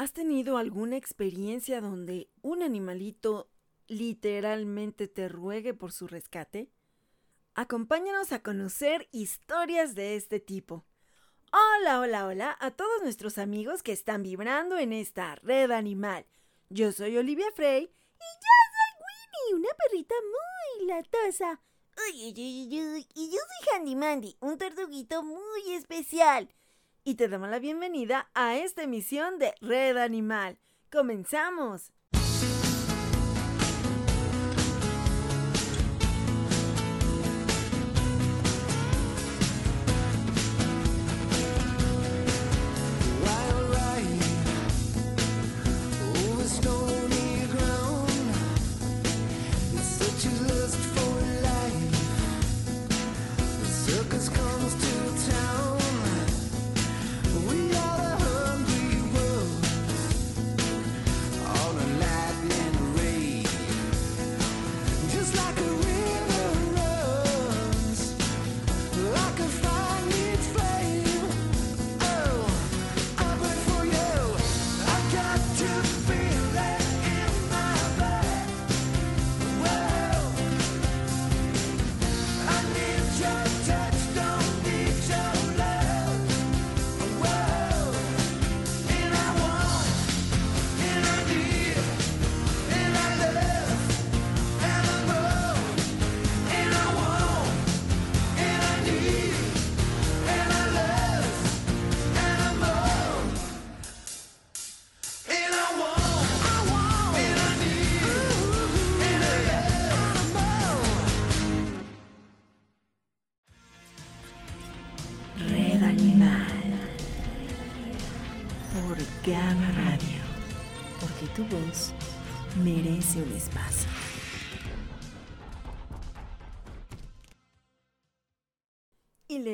¿Has tenido alguna experiencia donde un animalito literalmente te ruegue por su rescate? Acompáñanos a conocer historias de este tipo. Hola, hola, hola a todos nuestros amigos que están vibrando en esta red animal. Yo soy Olivia Frey y yo soy Winnie, una perrita muy latosa. Y yo soy Handy Mandy, un tortuguito muy especial. Y te damos la bienvenida a esta emisión de Red Animal. ¡Comenzamos!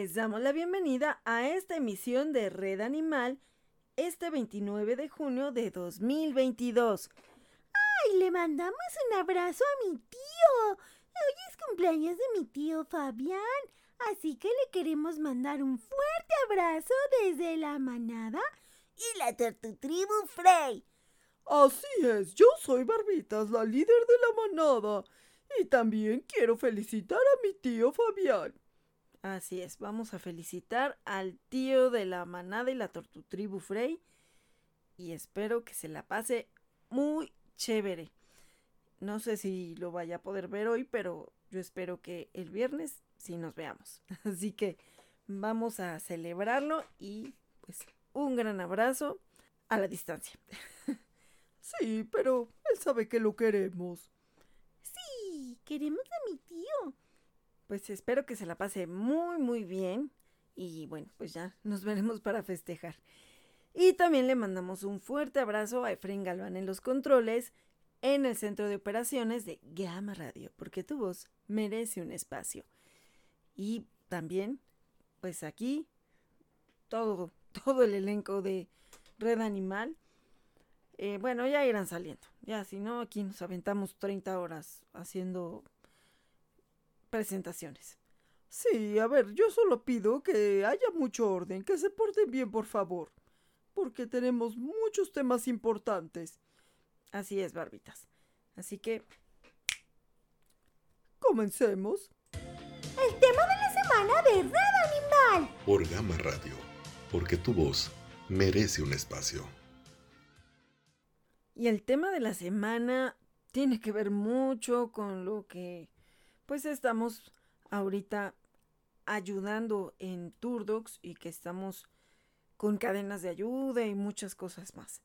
Les damos la bienvenida a esta emisión de Red Animal este 29 de junio de 2022. ¡Ay! Le mandamos un abrazo a mi tío. Hoy es cumpleaños de mi tío Fabián. Así que le queremos mandar un fuerte abrazo desde la manada y la Tortutribu Frey. Así es, yo soy Barbitas, la líder de la manada. Y también quiero felicitar a mi tío Fabián. Así es, vamos a felicitar al tío de la manada y la tortutribu Frey. Y espero que se la pase muy chévere. No sé si lo vaya a poder ver hoy, pero yo espero que el viernes sí nos veamos. Así que vamos a celebrarlo y pues un gran abrazo a la distancia. Sí, pero él sabe que lo queremos. Sí, queremos a mi tío. Pues espero que se la pase muy, muy bien. Y bueno, pues ya nos veremos para festejar. Y también le mandamos un fuerte abrazo a Efraín Galván en los controles en el centro de operaciones de Gama Radio, porque tu voz merece un espacio. Y también, pues aquí, todo, todo el elenco de Red Animal eh, bueno, ya irán saliendo. Ya, si no, aquí nos aventamos 30 horas haciendo presentaciones. Sí, a ver, yo solo pido que haya mucho orden, que se porten bien, por favor, porque tenemos muchos temas importantes. Así es, barbitas. Así que... Comencemos. El tema de la semana de Red Animal. Por Gama Radio, porque tu voz merece un espacio. Y el tema de la semana tiene que ver mucho con lo que pues estamos ahorita ayudando en Turdox y que estamos con cadenas de ayuda y muchas cosas más.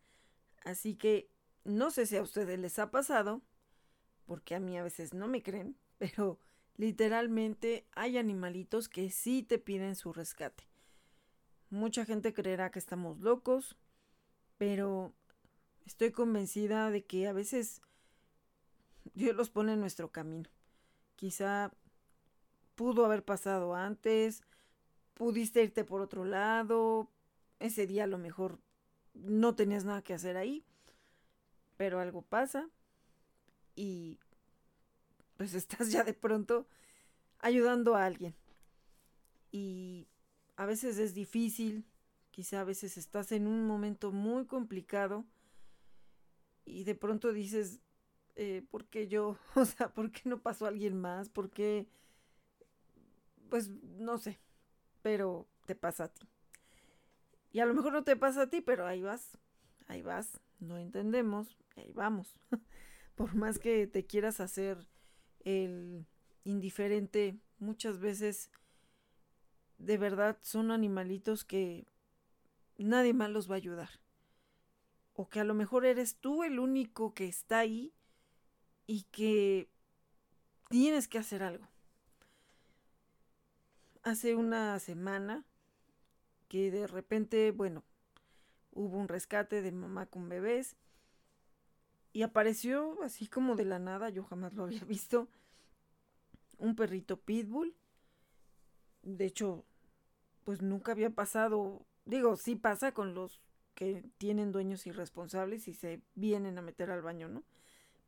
Así que no sé si a ustedes les ha pasado, porque a mí a veces no me creen, pero literalmente hay animalitos que sí te piden su rescate. Mucha gente creerá que estamos locos, pero Estoy convencida de que a veces Dios los pone en nuestro camino. Quizá pudo haber pasado antes, pudiste irte por otro lado, ese día a lo mejor no tenías nada que hacer ahí, pero algo pasa y pues estás ya de pronto ayudando a alguien. Y a veces es difícil quizá a veces estás en un momento muy complicado y de pronto dices, eh, ¿por qué yo? O sea, ¿por qué no pasó alguien más? ¿Por qué? Pues no sé, pero te pasa a ti. Y a lo mejor no te pasa a ti, pero ahí vas, ahí vas, no entendemos, ahí vamos. Por más que te quieras hacer el indiferente, muchas veces de verdad son animalitos que nadie más los va a ayudar. O que a lo mejor eres tú el único que está ahí y que tienes que hacer algo. Hace una semana que de repente, bueno, hubo un rescate de mamá con bebés y apareció así como de la nada, yo jamás lo había visto, un perrito pitbull. De hecho, pues nunca había pasado, digo, sí pasa con los que tienen dueños irresponsables y se vienen a meter al baño, ¿no?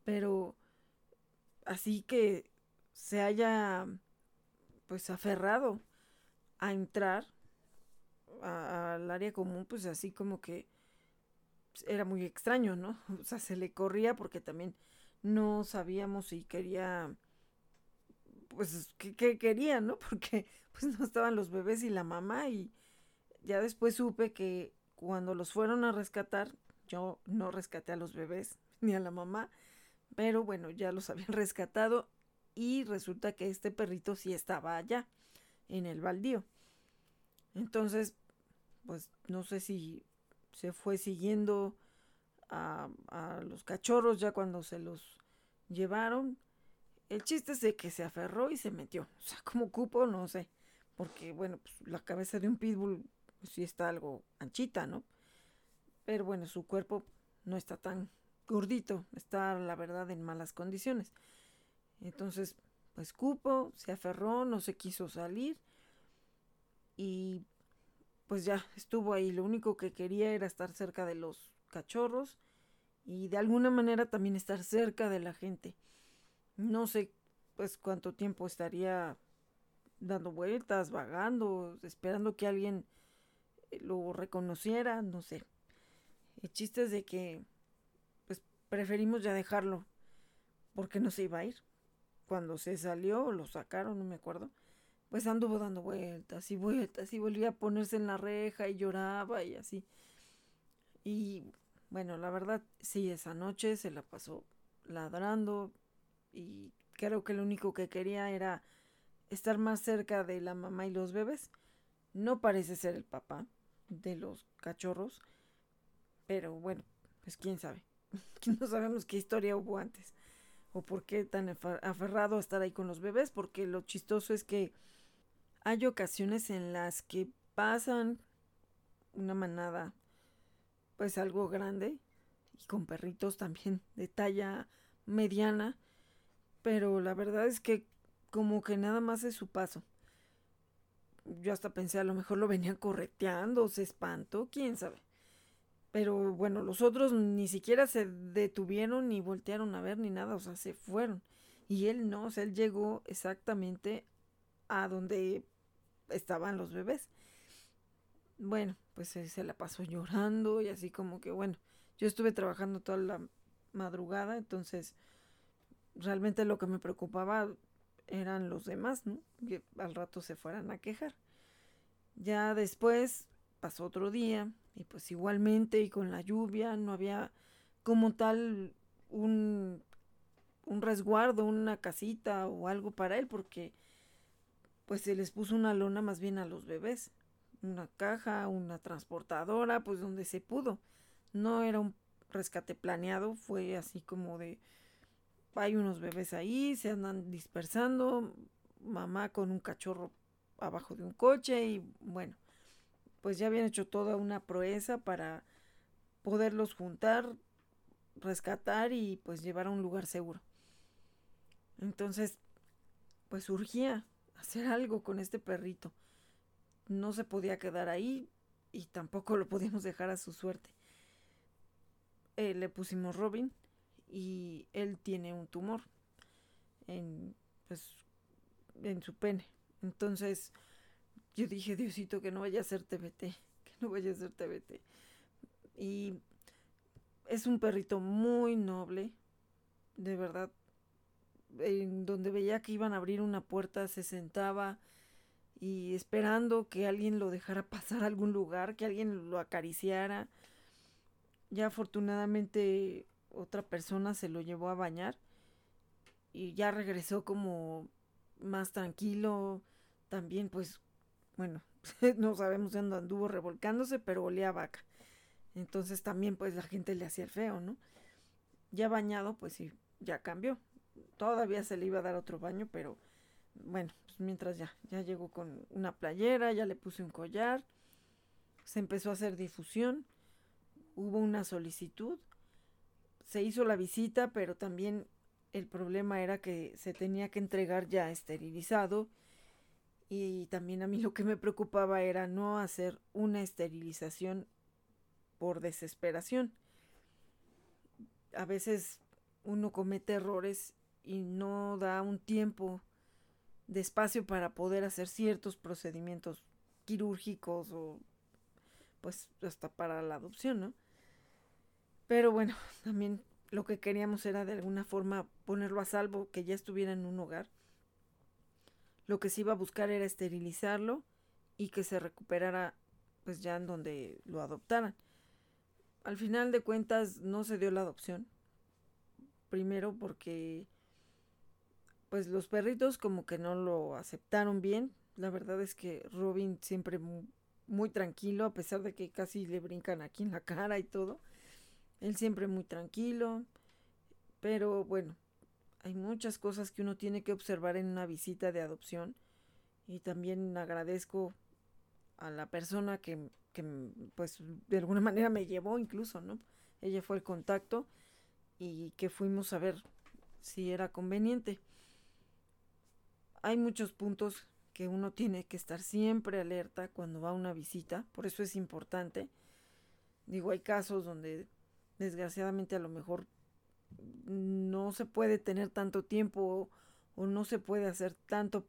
Pero así que se haya pues aferrado a entrar al área común, pues así como que era muy extraño, ¿no? O sea, se le corría porque también no sabíamos si quería, pues, qué, quería, ¿no? Porque pues no estaban los bebés y la mamá y ya después supe que cuando los fueron a rescatar, yo no rescaté a los bebés ni a la mamá, pero bueno, ya los habían rescatado y resulta que este perrito sí estaba allá, en el baldío. Entonces, pues no sé si se fue siguiendo a, los cachorros ya cuando se los llevaron. El chiste es de que se aferró y se metió. O sea, como cupo, no sé. Porque, bueno, pues la cabeza de un pitbull pues, sí está algo anchita, ¿no? Pero bueno, su cuerpo no está tan gordito, está la verdad en malas condiciones. Entonces, pues cupo, se aferró, no se quiso salir y pues ya estuvo ahí. Lo único que quería era estar cerca de los cachorros y de alguna manera también estar cerca de la gente. No sé pues cuánto tiempo estaría dando vueltas, vagando, esperando que alguien lo reconociera, no sé. El chiste es de que preferimos ya dejarlo porque no se iba a ir. Cuando se salió, lo sacaron, no me acuerdo pues anduvo dando vueltas y vueltas y volvía a ponerse en la reja y lloraba y así. Y bueno, la verdad, sí, esa noche se la pasó ladrando y creo que lo único que quería era estar más cerca de la mamá y los bebés. No parece ser el papá de los cachorros, pero bueno, pues quién sabe. no sabemos qué historia hubo antes o por qué tan aferrado a estar ahí con los bebés, porque lo chistoso es que hay ocasiones en las que pasan una manada, pues algo grande, y con perritos también de talla mediana, pero la verdad es que como que nada más es su paso. Yo hasta pensé a lo mejor lo venían correteando, se espantó, quién sabe. Pero bueno, los otros ni siquiera se detuvieron ni voltearon a ver ni nada, o sea, se fueron. Y él no, o sea, él llegó exactamente a donde estaban los bebés. Bueno, pues se la pasó llorando y así como que, bueno, yo estuve trabajando toda la madrugada, entonces realmente lo que me preocupaba eran los demás, ¿no? Que al rato se fueran a quejar. Ya después pasó otro día y pues igualmente y con la lluvia no había como tal un, un resguardo, una casita o algo para él porque pues se les puso una lona más bien a los bebés, una caja, una transportadora, pues donde se pudo. No era un rescate planeado, fue así como de hay unos bebés ahí, se andan dispersando, mamá con un cachorro abajo de un coche y bueno, pues ya habían hecho toda una proeza para poderlos juntar, rescatar y pues llevar a un lugar seguro. Entonces, pues surgía hacer algo con este perrito. No se podía quedar ahí y tampoco lo podíamos dejar a su suerte. Eh, le pusimos Robin y él tiene un tumor en, pues, en su pene. Entonces yo dije, Diosito, que no vaya a ser TBT, que no vaya a ser TBT. Y es un perrito muy noble, de verdad. En donde veía que iban a abrir una puerta, se sentaba y esperando que alguien lo dejara pasar a algún lugar, que alguien lo acariciara. Ya afortunadamente otra persona se lo llevó a bañar y ya regresó como más tranquilo. También pues, bueno, no sabemos dónde anduvo revolcándose, pero olía a vaca. Entonces también pues la gente le hacía el feo, ¿no? Ya bañado, pues sí, ya cambió. Todavía se le iba a dar otro baño, pero bueno, pues mientras ya, ya llegó con una playera, ya le puse un collar, se empezó a hacer difusión, hubo una solicitud, se hizo la visita, pero también el problema era que se tenía que entregar ya esterilizado y también a mí lo que me preocupaba era no hacer una esterilización por desesperación. A veces uno comete errores y no da un tiempo de espacio para poder hacer ciertos procedimientos quirúrgicos o pues hasta para la adopción, ¿no? Pero bueno, también lo que queríamos era de alguna forma ponerlo a salvo, que ya estuviera en un hogar. Lo que se iba a buscar era esterilizarlo y que se recuperara pues ya en donde lo adoptaran al final de cuentas no se dio la adopción. Primero porque pues los perritos como que no lo aceptaron bien. La verdad es que Robin siempre muy, tranquilo, a pesar de que casi le brincan aquí en la cara y todo. Él siempre muy tranquilo. Pero bueno, hay muchas cosas que uno tiene que observar en una visita de adopción. Y también agradezco a la persona que que pues de alguna manera me llevó incluso, ¿no? Ella fue el contacto y que fuimos a ver si era conveniente. Hay muchos puntos que uno tiene que estar siempre alerta cuando va a una visita, por eso es importante. Digo, hay casos donde desgraciadamente a lo mejor no se puede tener tanto tiempo o, no se puede hacer tanto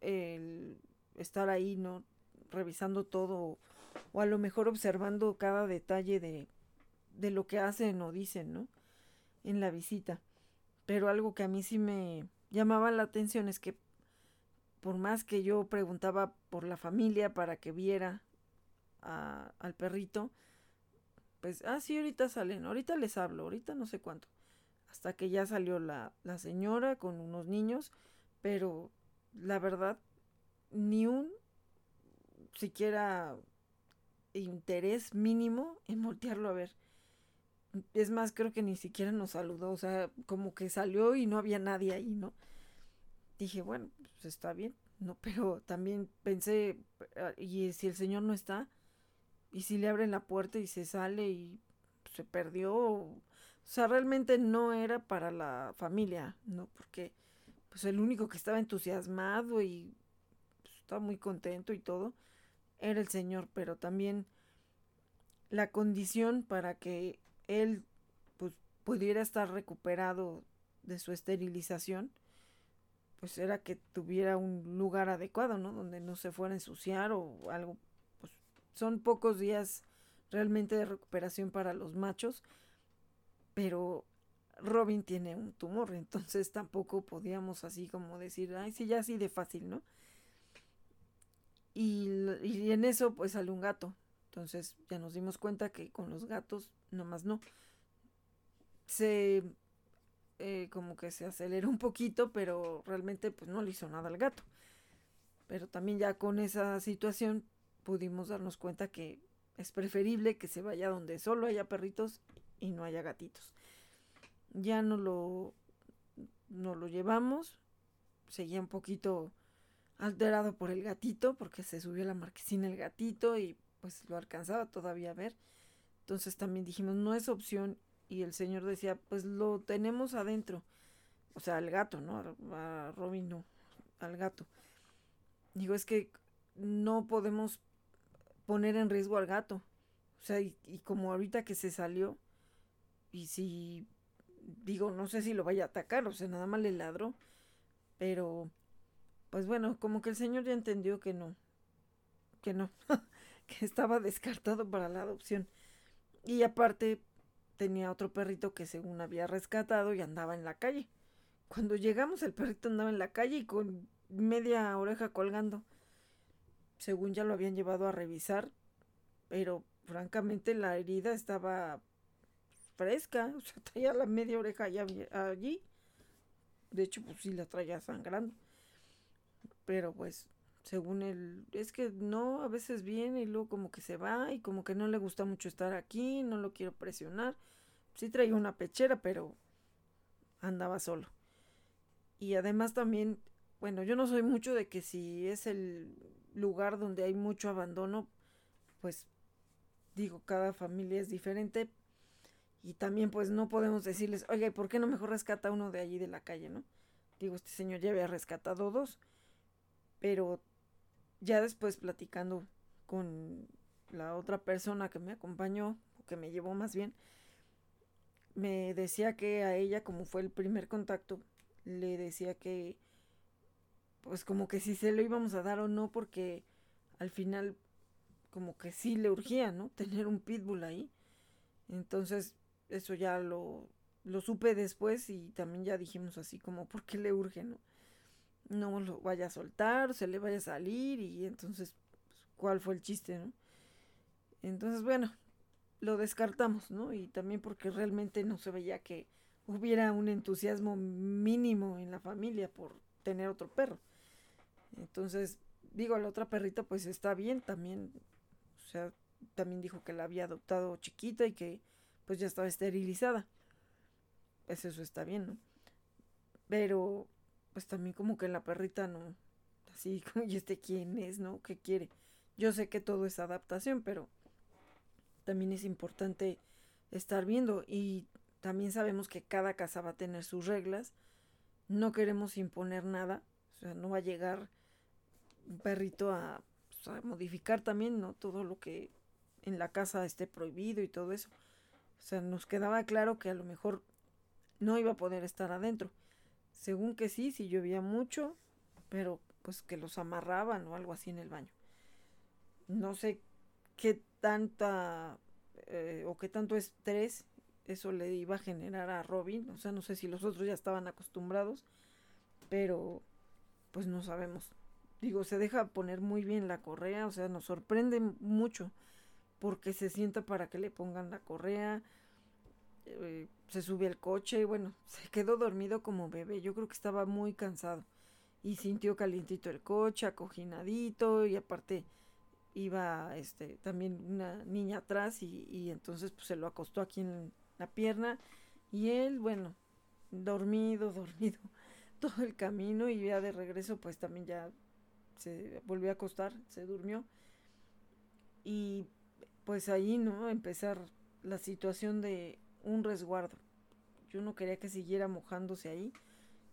el estar ahí, ¿no? Revisando todo o a lo mejor observando cada detalle de, de lo que hacen o dicen, ¿no? En la visita. Pero algo que a mí sí me llamaba la atención es que por más que yo preguntaba por la familia para que viera a, al perrito, pues, ah, sí, ahorita salen, ahorita les hablo, ahorita no sé cuánto. Hasta que ya salió la, la señora con unos niños, pero la verdad, ni un siquiera interés mínimo en voltearlo a ver. Es más, creo que ni siquiera nos saludó, o sea, como que salió y no había nadie ahí, ¿no? Dije, bueno, pues está bien, ¿no? Pero también pensé, ah, ¿y si el señor no está? ¿Y si le abren la puerta y se sale y se perdió? O sea, realmente no era para la familia, ¿no? Porque pues el único que estaba entusiasmado y pues, estaba muy contento y todo, era el Señor, pero también la condición para que él pues, pudiera estar recuperado de su esterilización, pues era que tuviera un lugar adecuado, ¿no? Donde no se fuera a ensuciar o algo. Pues son pocos días realmente de recuperación para los machos, pero Robin tiene un tumor, entonces tampoco podíamos así como decir, ay, sí, ya así de fácil, ¿no? Y, en eso pues sale un gato. Entonces ya nos dimos cuenta que con los gatos nomás no. Se eh, como que se aceleró un poquito, pero realmente pues no le hizo nada al gato. Pero también ya con esa situación pudimos darnos cuenta que es preferible que se vaya donde solo haya perritos y no haya gatitos. Ya no lo, no lo llevamos, seguía un poquito alterado por el gatito, porque se subió a la marquesina el gatito y pues lo alcanzaba todavía a ver. Entonces también dijimos, no es opción. Y el señor decía, pues lo tenemos adentro. O sea, al gato, ¿no? A Robin no, al gato. Digo, es que no podemos poner en riesgo al gato. O sea, y, y como ahorita que se salió, y si, digo, no sé si lo vaya a atacar, o sea, nada más le ladró. Pero pues bueno, como que el Señor ya entendió que no, que no, que estaba descartado para la adopción. Y aparte tenía otro perrito que según había rescatado y andaba en la calle. Cuando llegamos el perrito andaba en la calle y con media oreja colgando. Según ya lo habían llevado a revisar, pero francamente la herida estaba fresca, o sea, traía la media oreja allí. De hecho, pues sí la traía sangrando. Pero pues, según él, es que no, a veces viene y luego como que se va y como que no le gusta mucho estar aquí, no lo quiero presionar. Sí traía una pechera, pero andaba solo. Y además también, bueno, yo no soy mucho de que si es el lugar donde hay mucho abandono, pues digo, cada familia es diferente. Y también pues no podemos decirles, oye, ¿por qué no mejor rescata uno de allí de la calle, no? Digo, este señor ya había rescatado dos. Pero ya después platicando con la otra persona que me acompañó, o que me llevó más bien, me decía que a ella, como fue el primer contacto, le decía que, pues como que si se lo íbamos a dar o no, porque al final, como que sí le urgía, ¿no? Tener un pitbull ahí. Entonces, eso ya lo, lo supe después y también ya dijimos así como, ¿por qué le urge, no? No lo vaya a soltar, se le vaya a salir y entonces, pues, ¿cuál fue el chiste, no? Entonces, bueno, lo descartamos, ¿no? Y también porque realmente no se veía que hubiera un entusiasmo mínimo en la familia por tener otro perro. Entonces, digo, la otra perrita pues está bien también, o sea, también dijo que la había adoptado chiquita y que pues ya estaba esterilizada. Pues eso está bien, ¿no? Pero pues también como que la perrita no, así como, ¿y este quién es, no? ¿Qué quiere? Yo sé que todo es adaptación, pero también es importante estar viendo y también sabemos que cada casa va a tener sus reglas. No queremos imponer nada, o sea, no va a llegar un perrito a, pues, a modificar también, ¿no? Todo lo que en la casa esté prohibido y todo eso. O sea, nos quedaba claro que a lo mejor no iba a poder estar adentro. Según que sí, sí llovía mucho, pero pues que los amarraban o algo así en el baño. No sé qué tanta eh, o qué tanto estrés eso le iba a generar a Robin. O sea, no sé si los otros ya estaban acostumbrados, pero pues no sabemos. Digo, se deja poner muy bien la correa, o sea, nos sorprende mucho porque se sienta para que le pongan la correa. Eh, se sube al coche, y bueno, se quedó dormido como bebé. Yo creo que estaba muy cansado y sintió calientito el coche, acojinadito y aparte iba este también una niña atrás y, y entonces pues se lo acostó aquí en la pierna y él, bueno, dormido, dormido todo el camino y ya de regreso pues también ya se volvió a acostar, se durmió y pues ahí, ¿no? Empezar la situación de un resguardo. Yo no quería que siguiera mojándose ahí.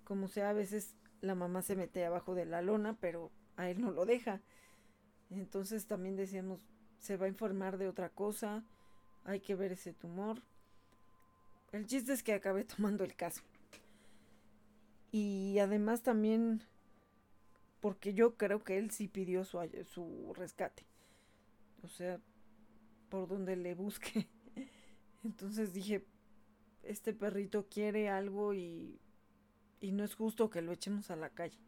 Como sea, a veces la mamá se mete abajo de la lona, pero a él no lo deja. Entonces también decíamos, se va a informar de otra cosa, hay que ver ese tumor. El chiste es que acabé tomando el caso. Y además también porque yo creo que él sí pidió su, su rescate. O sea, por donde le busque. Entonces dije, este perrito quiere algo y, y no es justo que lo echemos a la calle.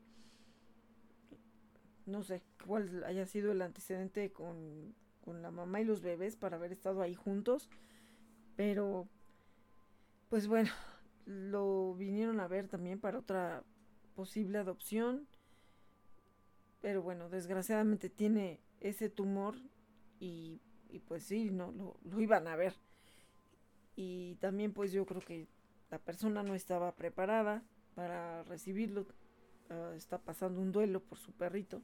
No sé cuál haya sido el antecedente con, con la mamá y los bebés para haber estado ahí juntos. Pero, pues bueno, lo vinieron a ver también para otra posible adopción. Pero bueno, desgraciadamente tiene ese tumor y y pues sí, no lo, lo iban a ver. Y también pues yo creo que la persona no estaba preparada para recibirlo. Uh, está pasando un duelo por su perrito.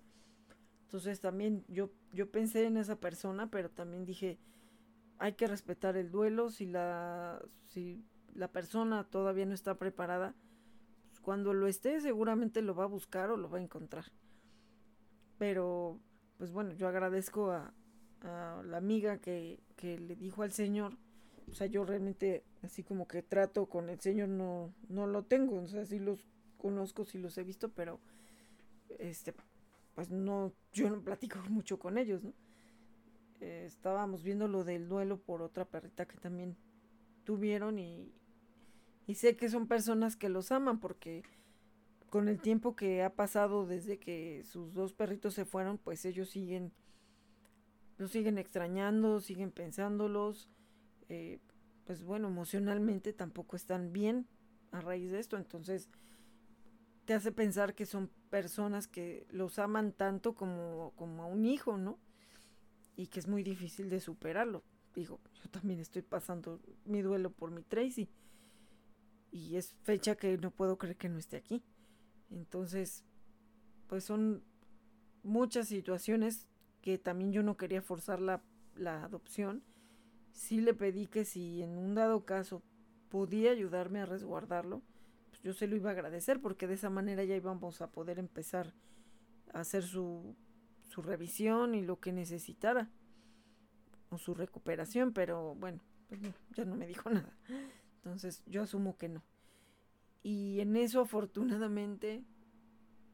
Entonces también yo, yo pensé en esa persona, pero también dije, hay que respetar el duelo. Si la, si la persona todavía no está preparada, pues cuando lo esté seguramente lo va a buscar o lo va a encontrar. Pero, pues bueno, yo agradezco a, la amiga que, que le dijo al Señor, o sea, yo realmente así como que trato con el Señor no, no lo tengo, o sea, sí los conozco, sí los he visto, pero este, pues no, yo no platico mucho con ellos, ¿no? estábamos viendo lo del duelo por otra perrita que también tuvieron y, y sé que son personas que los aman porque con el tiempo que ha pasado desde que sus dos perritos se fueron, pues ellos siguen, los siguen extrañando, siguen pensándolos, eh, pues bueno, emocionalmente tampoco están bien a raíz de esto, entonces te hace pensar que son personas que los aman tanto como, como a un hijo, ¿no? Y que es muy difícil de superarlo. Digo, yo también estoy pasando mi duelo por mi Tracy. Y es fecha que no puedo creer que no esté aquí. Entonces, pues son muchas situaciones que también yo no quería forzar la, la adopción. Sí le pedí que si en un dado caso podía ayudarme a resguardarlo, pues yo se lo iba a agradecer porque de esa manera ya íbamos a poder empezar a hacer su, su revisión y lo que necesitara o su recuperación, pero bueno, pues ya no me dijo nada. Entonces yo asumo que no. Y en eso afortunadamente,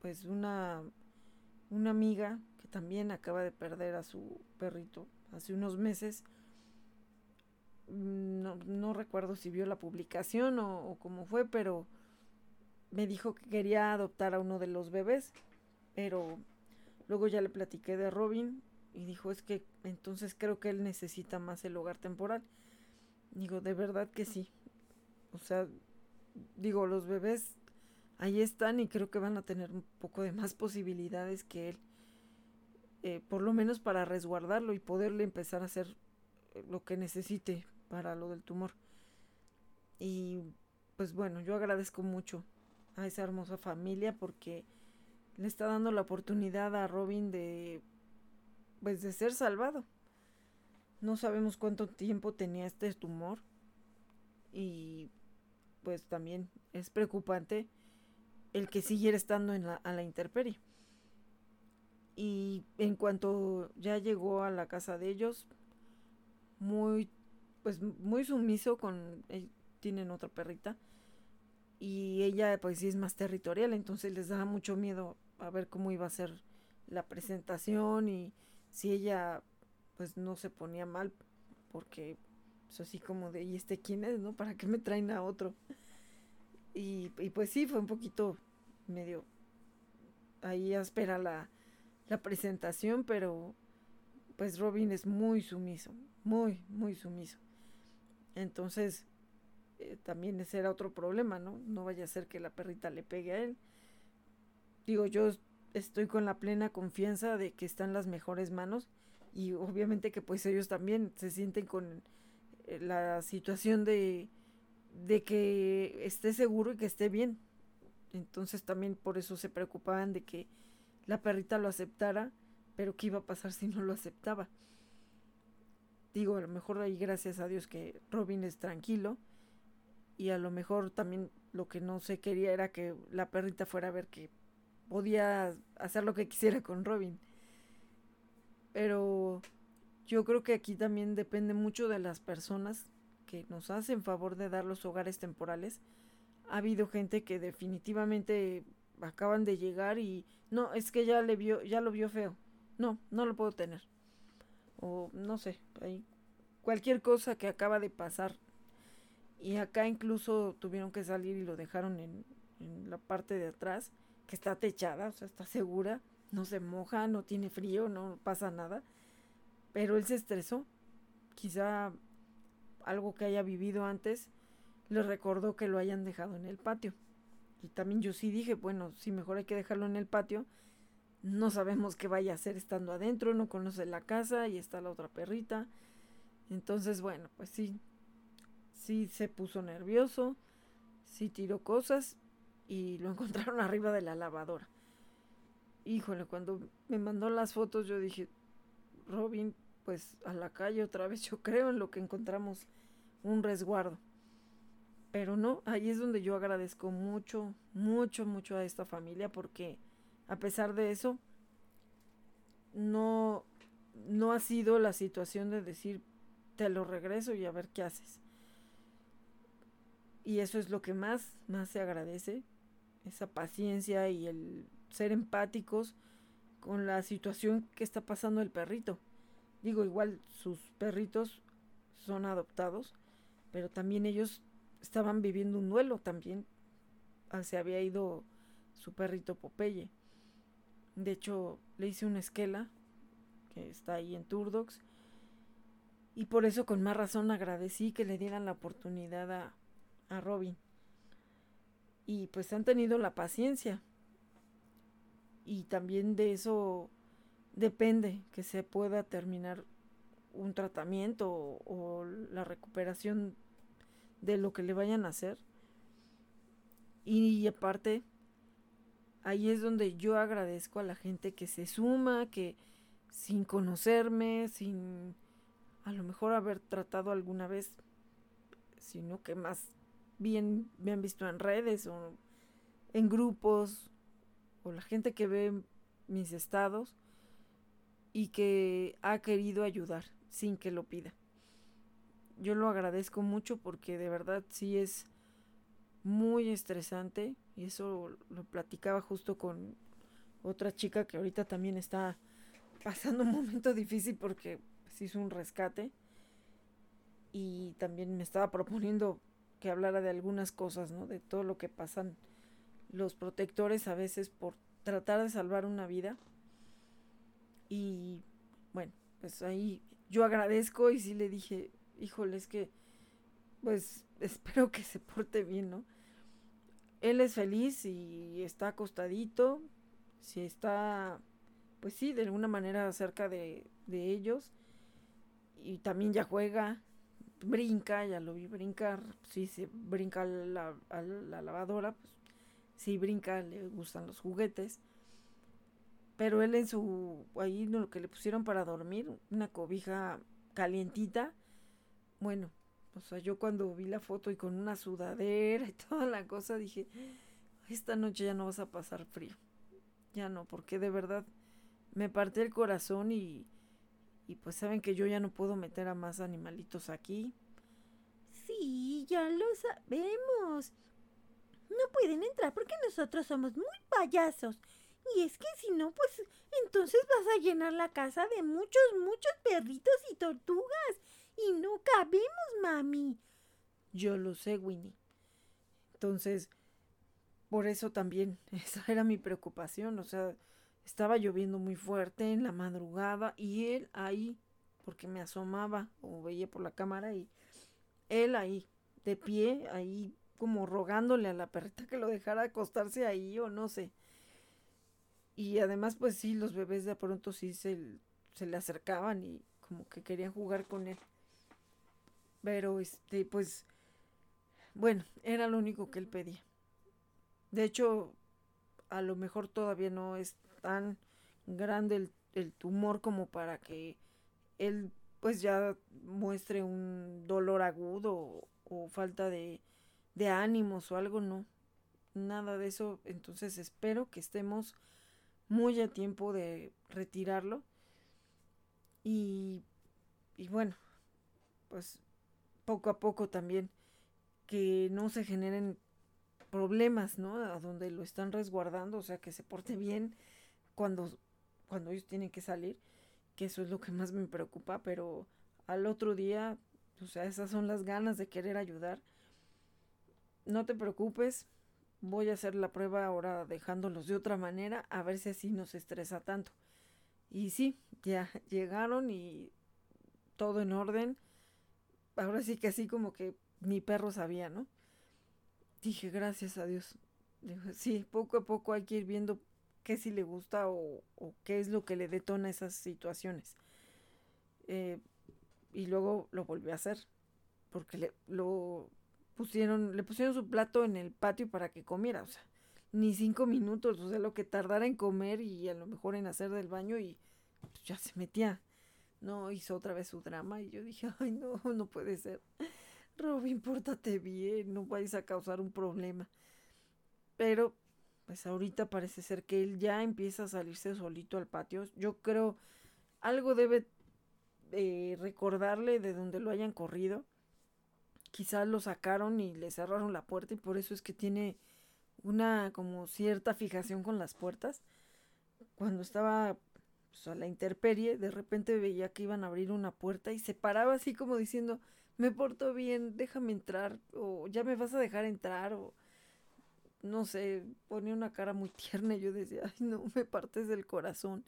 pues una, una amiga también acaba de perder a su perrito hace unos meses, mm, no, no recuerdo si vio la publicación o, o cómo fue, pero me dijo que quería adoptar a uno de los bebés, pero luego ya le platiqué de Robin y dijo es que entonces creo que él necesita más el hogar temporal. Digo, de verdad que sí. O sea, digo, los bebés ahí están y creo que van a tener un poco de más posibilidades que él. Eh, por lo menos para resguardarlo y poderle empezar a hacer eh, lo que necesite para lo del tumor. Y pues bueno, yo agradezco mucho a esa hermosa familia porque le está dando la oportunidad a Robin de pues de ser salvado. No sabemos cuánto tiempo tenía este tumor y pues también es preocupante el que siguiera estando en la, a la intemperie. Y en cuanto ya llegó a la casa de ellos, muy, pues muy sumiso con, eh, tienen otra perrita, y ella pues sí es más territorial, entonces les daba mucho miedo a ver cómo iba a ser la presentación y si ella pues no se ponía mal, porque pues así como de, ¿y este quién es, no? ¿Para qué me traen a otro? Y, y pues sí, fue un poquito medio ahí espera la, la presentación, pero pues Robin es muy sumiso, muy, muy sumiso. Entonces, eh, también ese era otro problema, ¿no? No vaya a ser que la perrita le pegue a él. Digo, yo estoy con la plena confianza de que están las mejores manos y obviamente que pues ellos también se sienten con eh, la situación de, de que esté seguro y que esté bien. Entonces también por eso se preocupaban de que la perrita lo aceptara, pero qué iba a pasar si no lo aceptaba. Digo, a lo mejor ahí gracias a Dios que Robin es tranquilo y a lo mejor también lo que no se quería era que la perrita fuera a ver que podía hacer lo que quisiera con Robin. Pero yo creo que aquí también depende mucho de las personas que nos hacen favor de dar los hogares temporales ha habido gente que definitivamente acaban de llegar y no, es que ya le vio, ya lo vio feo. No, no lo puedo tener. O no sé, hay cualquier cosa que acaba de pasar. Y acá incluso tuvieron que salir y lo dejaron en, en la parte de atrás, que está techada, o sea, está segura, no se moja, no tiene frío, no pasa nada. Pero él se estresó. Quizá algo que haya vivido antes le recordó que lo hayan dejado en el patio. Y también yo sí dije, bueno, si mejor hay que dejarlo en el patio. No sabemos qué vaya a hacer estando adentro, no conoce la casa y está la otra perrita. Entonces, bueno, pues sí, sí se puso nervioso, sí tiró cosas y lo encontraron arriba de la lavadora. Híjole, cuando me mandó las fotos yo dije, Robin, pues a la calle otra vez, yo creo en lo que encontramos un resguardo. Pero no, ahí es donde yo agradezco mucho, mucho, mucho a esta familia porque a pesar de eso, no, no ha sido la situación de decir, te lo regreso y a ver qué haces. Y eso es lo que más, más se agradece, esa paciencia y el ser empáticos con la situación que está pasando el perrito. Digo, igual sus perritos son adoptados, pero también ellos estaban viviendo un duelo también. Ah, se había ido su perrito Popeye. De hecho, le hice una esquela que está ahí en Turdox. Y por eso con más razón agradecí que le dieran la oportunidad a, a Robin. Y pues han tenido la paciencia. Y también de eso depende que se pueda terminar un tratamiento o, o la recuperación de lo que le vayan a hacer. Y aparte, ahí es donde yo agradezco a la gente que se suma, que sin conocerme, sin a lo mejor haber tratado alguna vez, sino que más bien me han visto en redes o en grupos, o la gente que ve mis estados y que ha querido ayudar sin que lo pida. Yo lo agradezco mucho porque de verdad sí es muy estresante y eso lo platicaba justo con otra chica que ahorita también está pasando un momento difícil porque se hizo un rescate y también me estaba proponiendo que hablara de algunas cosas, ¿no? De todo lo que pasan los protectores a veces por tratar de salvar una vida. Y bueno, pues ahí yo agradezco y sí le dije, híjole, es que pues espero que se porte bien, ¿no? Él es feliz y está acostadito, si está, pues sí, de alguna manera cerca de, de ellos y también ya juega, brinca, ya lo vi brincar, sí, se brinca la, la lavadora, pues sí brinca, le gustan los juguetes. Pero él en su, ahí lo que le pusieron para dormir, una cobija calientita, bueno, o sea, yo cuando vi la foto y con una sudadera y toda la cosa, dije, esta noche ya no vas a pasar frío. Ya no, porque de verdad me parte el corazón y, y pues saben que yo ya no puedo meter a más animalitos aquí. Sí, ya lo sabemos. No pueden entrar porque nosotros somos muy payasos. Y es que si no, pues entonces vas a llenar la casa de muchos, muchos perritos y tortugas. Y no cabemos, mami. Yo lo sé, Winnie. Entonces, por eso también, esa era mi preocupación. O sea, estaba lloviendo muy fuerte en la madrugada y él ahí, porque me asomaba o veía por la cámara y él ahí, de pie, ahí como rogándole a la perrita que lo dejara acostarse ahí o no sé. Y además, pues sí, los bebés de pronto sí se, se le acercaban y como que querían jugar con él. Pero este, pues, bueno, era lo único que él pedía. De hecho, a lo mejor todavía no es tan grande el, el tumor como para que él pues ya muestre un dolor agudo o, falta de, de ánimos o algo, no. Nada de eso. Entonces espero que estemos muy a tiempo de retirarlo. Y, y bueno, pues poco a poco también que no se generen problemas, ¿no? A donde lo están resguardando, o sea, que se porte bien cuando, cuando ellos tienen que salir, que eso es lo que más me preocupa, pero al otro día, o sea, esas son las ganas de querer ayudar. No te preocupes, voy a hacer la prueba ahora dejándolos de otra manera, a ver si así no se estresa tanto. Y sí, ya llegaron y todo en orden ahora sí que así como que mi perro sabía, ¿no? Dije, gracias a Dios. sí, poco a poco hay que ir viendo qué sí le gusta o, o qué es lo que le detona esas situaciones. Eh, y luego lo volvió a hacer, porque le, lo pusieron, le pusieron su plato en el patio para que comiera, o sea, ni cinco minutos, o sea, lo que tardara en comer y a lo mejor en hacer del baño y pues, ya se metía no, hizo otra vez su drama y yo dije, ay, no, no puede ser. Robin, pórtate bien, no vais a causar un problema. Pero, pues ahorita parece ser que él ya empieza a salirse solito al patio. Yo creo, algo debe eh, recordarle de donde lo hayan corrido. Quizás lo sacaron y le cerraron la puerta y por eso es que tiene una como cierta fijación con las puertas. Cuando estaba pues, a la interperie, de repente veía que iban a abrir una puerta y se paraba así como diciendo, me porto bien, déjame entrar, o ya me vas a dejar entrar, o no sé, ponía una cara muy tierna y yo decía, ay no, me partes del corazón.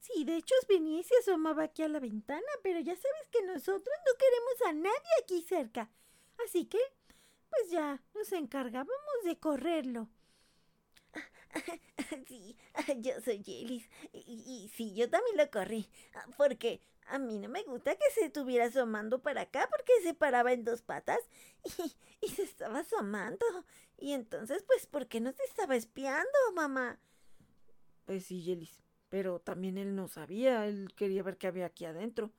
Sí, de hecho venía y se asomaba aquí a la ventana, pero ya sabes que nosotros no queremos a nadie aquí cerca. Así que, pues ya nos encargábamos de correrlo. Sí, yo soy Yelis. Y, y sí, yo también lo corrí. Porque a mí no me gusta que se estuviera asomando para acá porque se paraba en dos patas y, y se estaba asomando. Y entonces, pues, ¿por qué no se estaba espiando, mamá? Pues sí, Yelis. Pero también él no sabía, él quería ver qué había aquí adentro.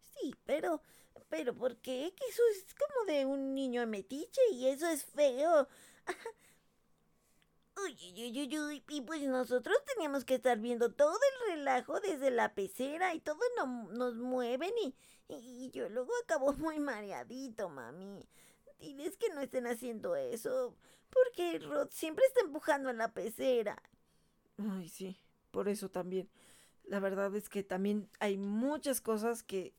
Sí, pero, pero ¿por qué? Que eso es como de un niño metiche y eso es feo. Uy, uy, y pues nosotros teníamos que estar viendo todo el relajo desde la pecera y todo no, nos mueven y, y yo luego acabo muy mareadito, mami. Diles que no estén haciendo eso, porque Rod siempre está empujando en la pecera. Ay, sí, por eso también. La verdad es que también hay muchas cosas que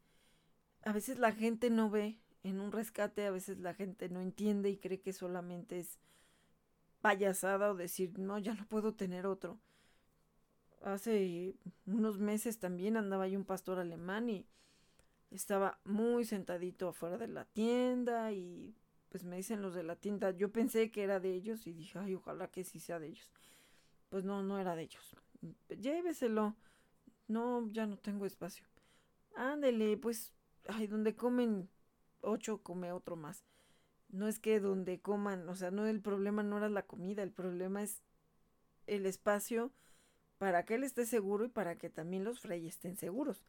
a veces la gente no ve en un rescate, a veces la gente no entiende y cree que solamente es payasada o decir, no, ya no puedo tener otro. Hace unos meses también andaba ahí un pastor alemán y estaba muy sentadito afuera de la tienda y pues me dicen los de la tienda, yo pensé que era de ellos y dije, ay, ojalá que sí sea de ellos. Pues no, no era de ellos. Lléveselo. No, ya no tengo espacio. Ándele, pues, ay, donde comen ocho, come otro más no es que donde coman, o sea, no el problema no era la comida, el problema es el espacio para que él esté seguro y para que también los Frey estén seguros.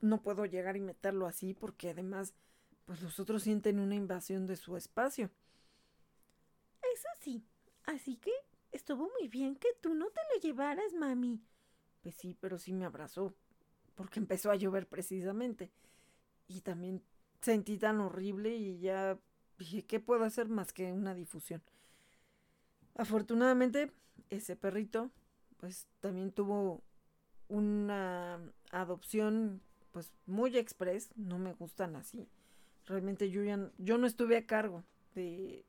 No puedo llegar y meterlo así porque además, pues los otros sienten una invasión de su espacio. Eso sí, así que estuvo muy bien que tú no te lo llevaras, mami. Pues sí, pero sí me abrazó, porque empezó a llover precisamente. Y también sentí tan horrible y ya dije, ¿qué puedo hacer más que una difusión? Afortunadamente, ese perrito, pues también tuvo una adopción, pues muy express, no me gustan así. Realmente yo, yo no estuve a cargo de,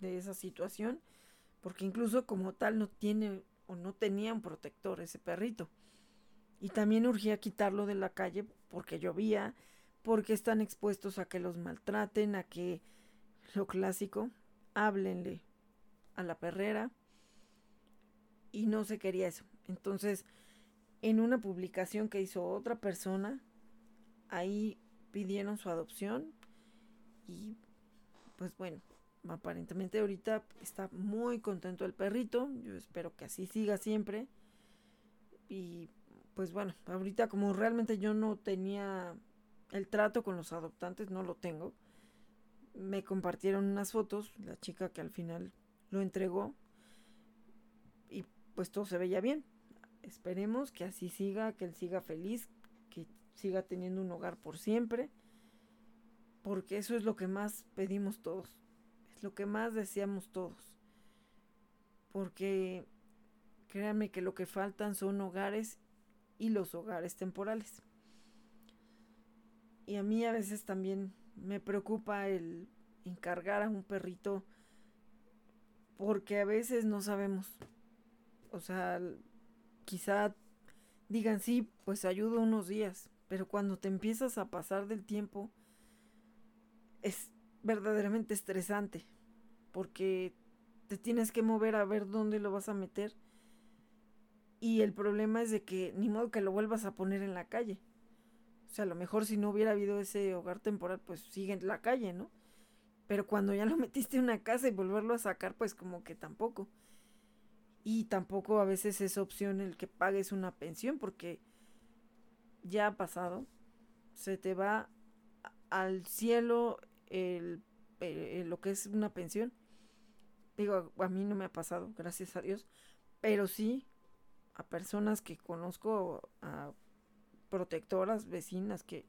de esa situación, porque incluso como tal no tiene o no tenía un protector ese perrito. Y también urgía quitarlo de la calle porque llovía, porque están expuestos a que los maltraten, a que lo clásico, háblenle a la perrera y no se quería eso. Entonces, en una publicación que hizo otra persona, ahí pidieron su adopción y pues bueno, aparentemente ahorita está muy contento el perrito, yo espero que así siga siempre y pues bueno, ahorita como realmente yo no tenía el trato con los adoptantes, no lo tengo, me compartieron unas fotos, la chica que al final lo entregó y pues todo se veía bien. Esperemos que así siga, que él siga feliz, que siga teniendo un hogar por siempre, porque eso es lo que más pedimos todos, es lo que más deseamos todos. Porque créanme que lo que faltan son hogares y los hogares temporales. Y a mí a veces también me preocupa el encargar a un perrito porque a veces no sabemos. O sea, quizá digan sí, pues ayudo unos días, pero cuando te empiezas a pasar del tiempo es verdaderamente estresante porque te tienes que mover a ver dónde lo vas a meter. Y el problema es de que ni modo que lo vuelvas a poner en la calle. O sea, a lo mejor si no hubiera habido ese hogar temporal, pues sigue en la calle, ¿no? Pero cuando ya lo metiste en una casa y volverlo a sacar, pues como que tampoco. Y tampoco a veces es opción el que pagues una pensión, porque ya ha pasado. Se te va al cielo el, lo que es una pensión. Digo, a mí no me ha pasado, gracias a Dios. Pero sí a personas que conozco, a protectoras, vecinas que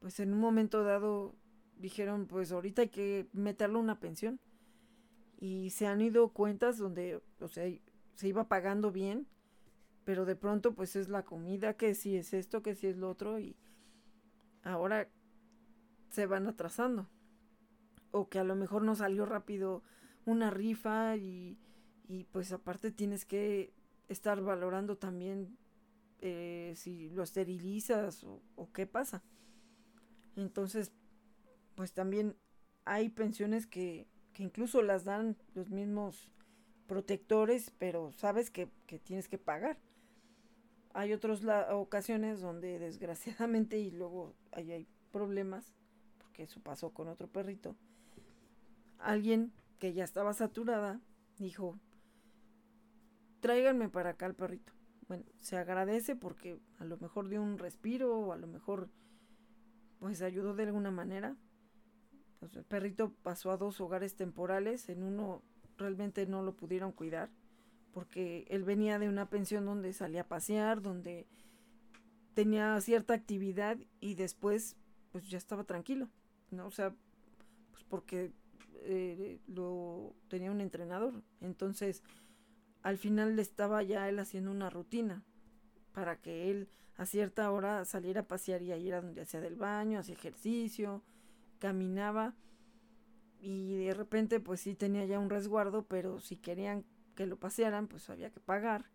pues en un momento dado dijeron pues ahorita hay que meterle una pensión y se han ido cuentas donde o sea se iba pagando bien pero de pronto pues es la comida, que si es esto, que si es lo otro y ahora se van atrasando. O que a lo mejor no salió rápido una rifa y, y pues aparte tienes que estar valorando también eh, si lo esterilizas o, qué pasa. Entonces, pues también hay pensiones que, que incluso las dan los mismos protectores, pero sabes que, que tienes que pagar. Hay otras ocasiones donde desgraciadamente y luego ahí hay problemas, porque eso pasó con otro perrito. Alguien que ya estaba saturada dijo, tráiganme para acá el perrito. Bueno, se agradece porque a lo mejor dio un respiro o a lo mejor pues ayudó de alguna manera. Pues el perrito pasó a dos hogares temporales, en uno realmente no lo pudieron cuidar porque él venía de una pensión donde salía a pasear, donde tenía cierta actividad y después pues ya estaba tranquilo, ¿no? O sea, pues porque eh, lo tenía un entrenador. Entonces, al final estaba ya él haciendo una rutina para que él a cierta hora saliera a pasear y ir a donde hacía del baño, hacía ejercicio, caminaba y de repente pues sí tenía ya un resguardo, pero si querían que lo pasearan pues había que pagar.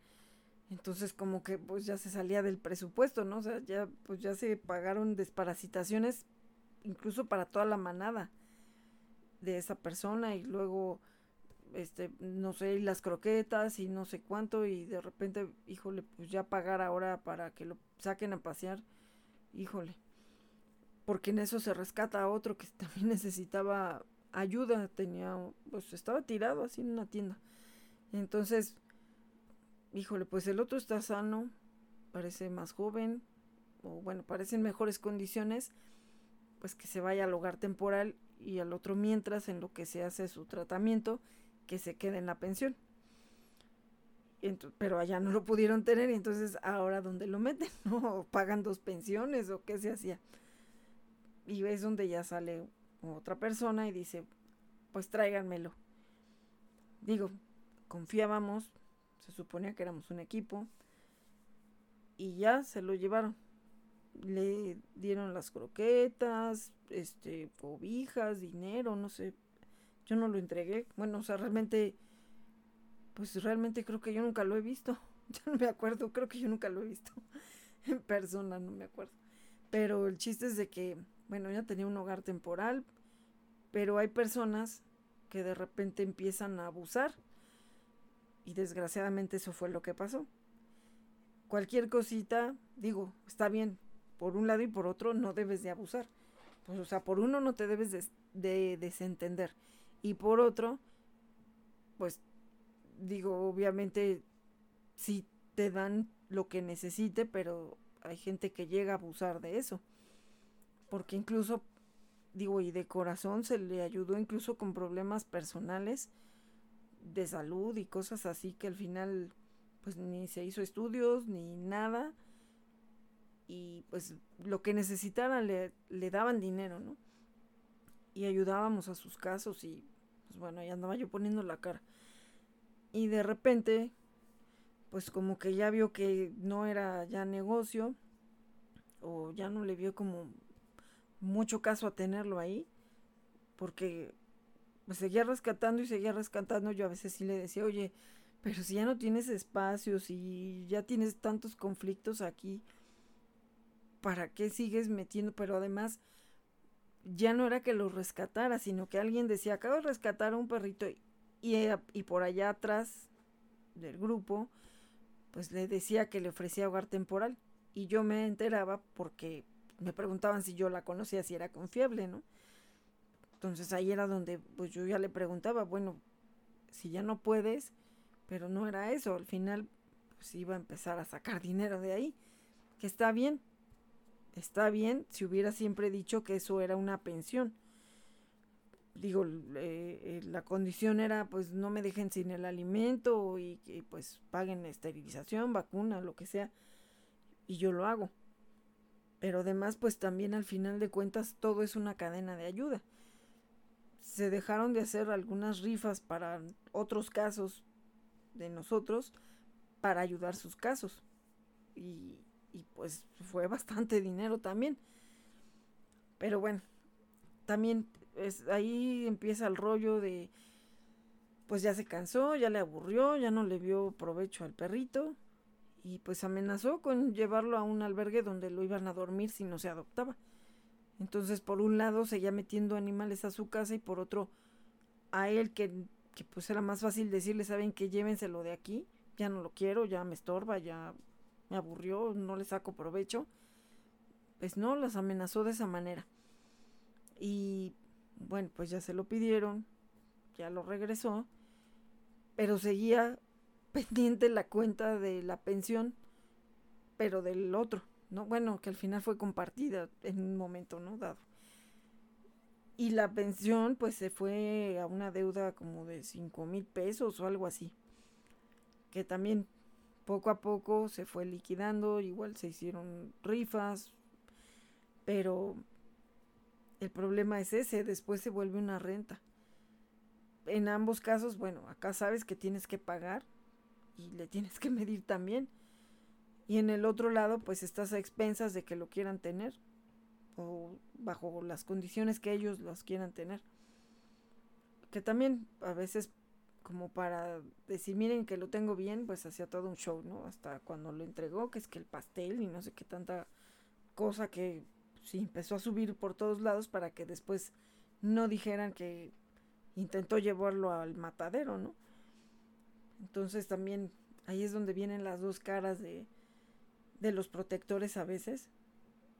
Entonces como que pues ya se salía del presupuesto, ¿no? O sea, ya pues ya se pagaron desparasitaciones incluso para toda la manada de esa persona y luego este no sé las croquetas y no sé cuánto y de repente híjole pues ya pagar ahora para que lo saquen a pasear híjole. Porque en eso se rescata a otro que también necesitaba ayuda tenía pues estaba tirado así en una tienda. Entonces híjole pues el otro está sano parece más joven o bueno parece en mejores condiciones pues que se vaya al hogar temporal y al otro mientras en lo que se hace su tratamiento que se quede en la pensión. pero allá no lo pudieron tener y entonces ahora dónde lo meten, ¿no? pagan dos pensiones o qué se hacía. Y es donde ya sale otra persona y dice, pues tráiganmelo. Digo, confiábamos, se suponía que éramos un equipo y ya se lo llevaron le dieron las croquetas, este, cobijas, dinero, no sé. Yo no lo entregué. Bueno, o sea, realmente, pues realmente creo que yo nunca lo he visto. Ya no me acuerdo, creo que yo nunca lo he visto en persona, no me acuerdo. Pero el chiste es de que, bueno, ya tenía un hogar temporal, pero hay personas que de repente empiezan a abusar. Y desgraciadamente eso fue lo que pasó. Cualquier cosita, digo, está bien, por un lado y por otro no debes de abusar. Pues, o sea, por uno no te debes de, desentender. Y por otro, pues digo, obviamente sí te dan lo que necesite, pero hay gente que llega a abusar de eso. Porque incluso, digo, y de corazón se le ayudó incluso con problemas personales de salud y cosas así que al final pues ni se hizo estudios ni nada y pues lo que necesitara le, le daban dinero, ¿no? Y ayudábamos a sus casos y pues bueno, ahí andaba yo poniendo la cara. Y de repente, pues como que ya vio que no era ya negocio o ya no le vio como mucho caso a tenerlo ahí, porque pues seguía rescatando y seguía rescatando. Yo a veces sí le decía, oye, pero si ya no tienes espacios y ya tienes tantos conflictos aquí, ¿para qué sigues metiendo? Pero además, ya no era que lo rescatara, sino que alguien decía, acabo de rescatar a un perrito y, eh, y por allá atrás del grupo, pues le decía que le ofrecía hogar temporal. Y yo me enteraba porque me preguntaban si yo la conocía, si era confiable, ¿no? Entonces ahí era donde pues yo ya le preguntaba, bueno, si ya no puedes, pero no era eso, al final pues iba a empezar a sacar dinero de ahí, que está bien, Está bien si hubiera siempre dicho que eso era una pensión. Digo, eh, la condición era pues no me dejen sin el alimento y que pues paguen esterilización, vacuna, lo que sea. Y yo lo hago. Pero además pues también al final de cuentas todo es una cadena de ayuda. Se dejaron de hacer algunas rifas para otros casos de nosotros, para ayudar sus casos. Y, y pues fue bastante dinero también. Pero bueno, también es, ahí empieza el rollo de, pues ya se cansó, ya le aburrió, ya no le vio provecho al perrito y pues amenazó con llevarlo a un albergue donde lo iban a dormir si no se adoptaba. Entonces, por un lado, seguía metiendo animales a su casa y por otro, a él que, que pues era más fácil decirle, saben que llévenselo de aquí, ya no lo quiero, ya me estorba, ya aburrió, no le saco provecho. Pues no, las amenazó de esa manera. Y bueno, pues ya se lo pidieron, ya lo regresó, pero seguía pendiente la cuenta de la pensión, pero del otro, ¿no? Bueno, que al final fue compartida en un momento, ¿no? Dado. Y la pensión, pues se fue a una deuda como de 5 mil pesos o algo así. Que también poco a poco se fue liquidando, igual se hicieron rifas, pero el problema es ese, después se vuelve una renta. En ambos casos, bueno, acá sabes que tienes que pagar y le tienes que medir también. Y en el otro lado, pues estás a expensas de que lo quieran tener o bajo las condiciones que ellos los quieran tener. Que también a veces como para decir, miren que lo tengo bien, pues hacía todo un show, ¿no? Hasta cuando lo entregó, que es que el pastel y no sé qué tanta cosa que sí empezó a subir por todos lados para que después no dijeran que intentó llevarlo al matadero, ¿no? Entonces también ahí es donde vienen las dos caras de, de los protectores a veces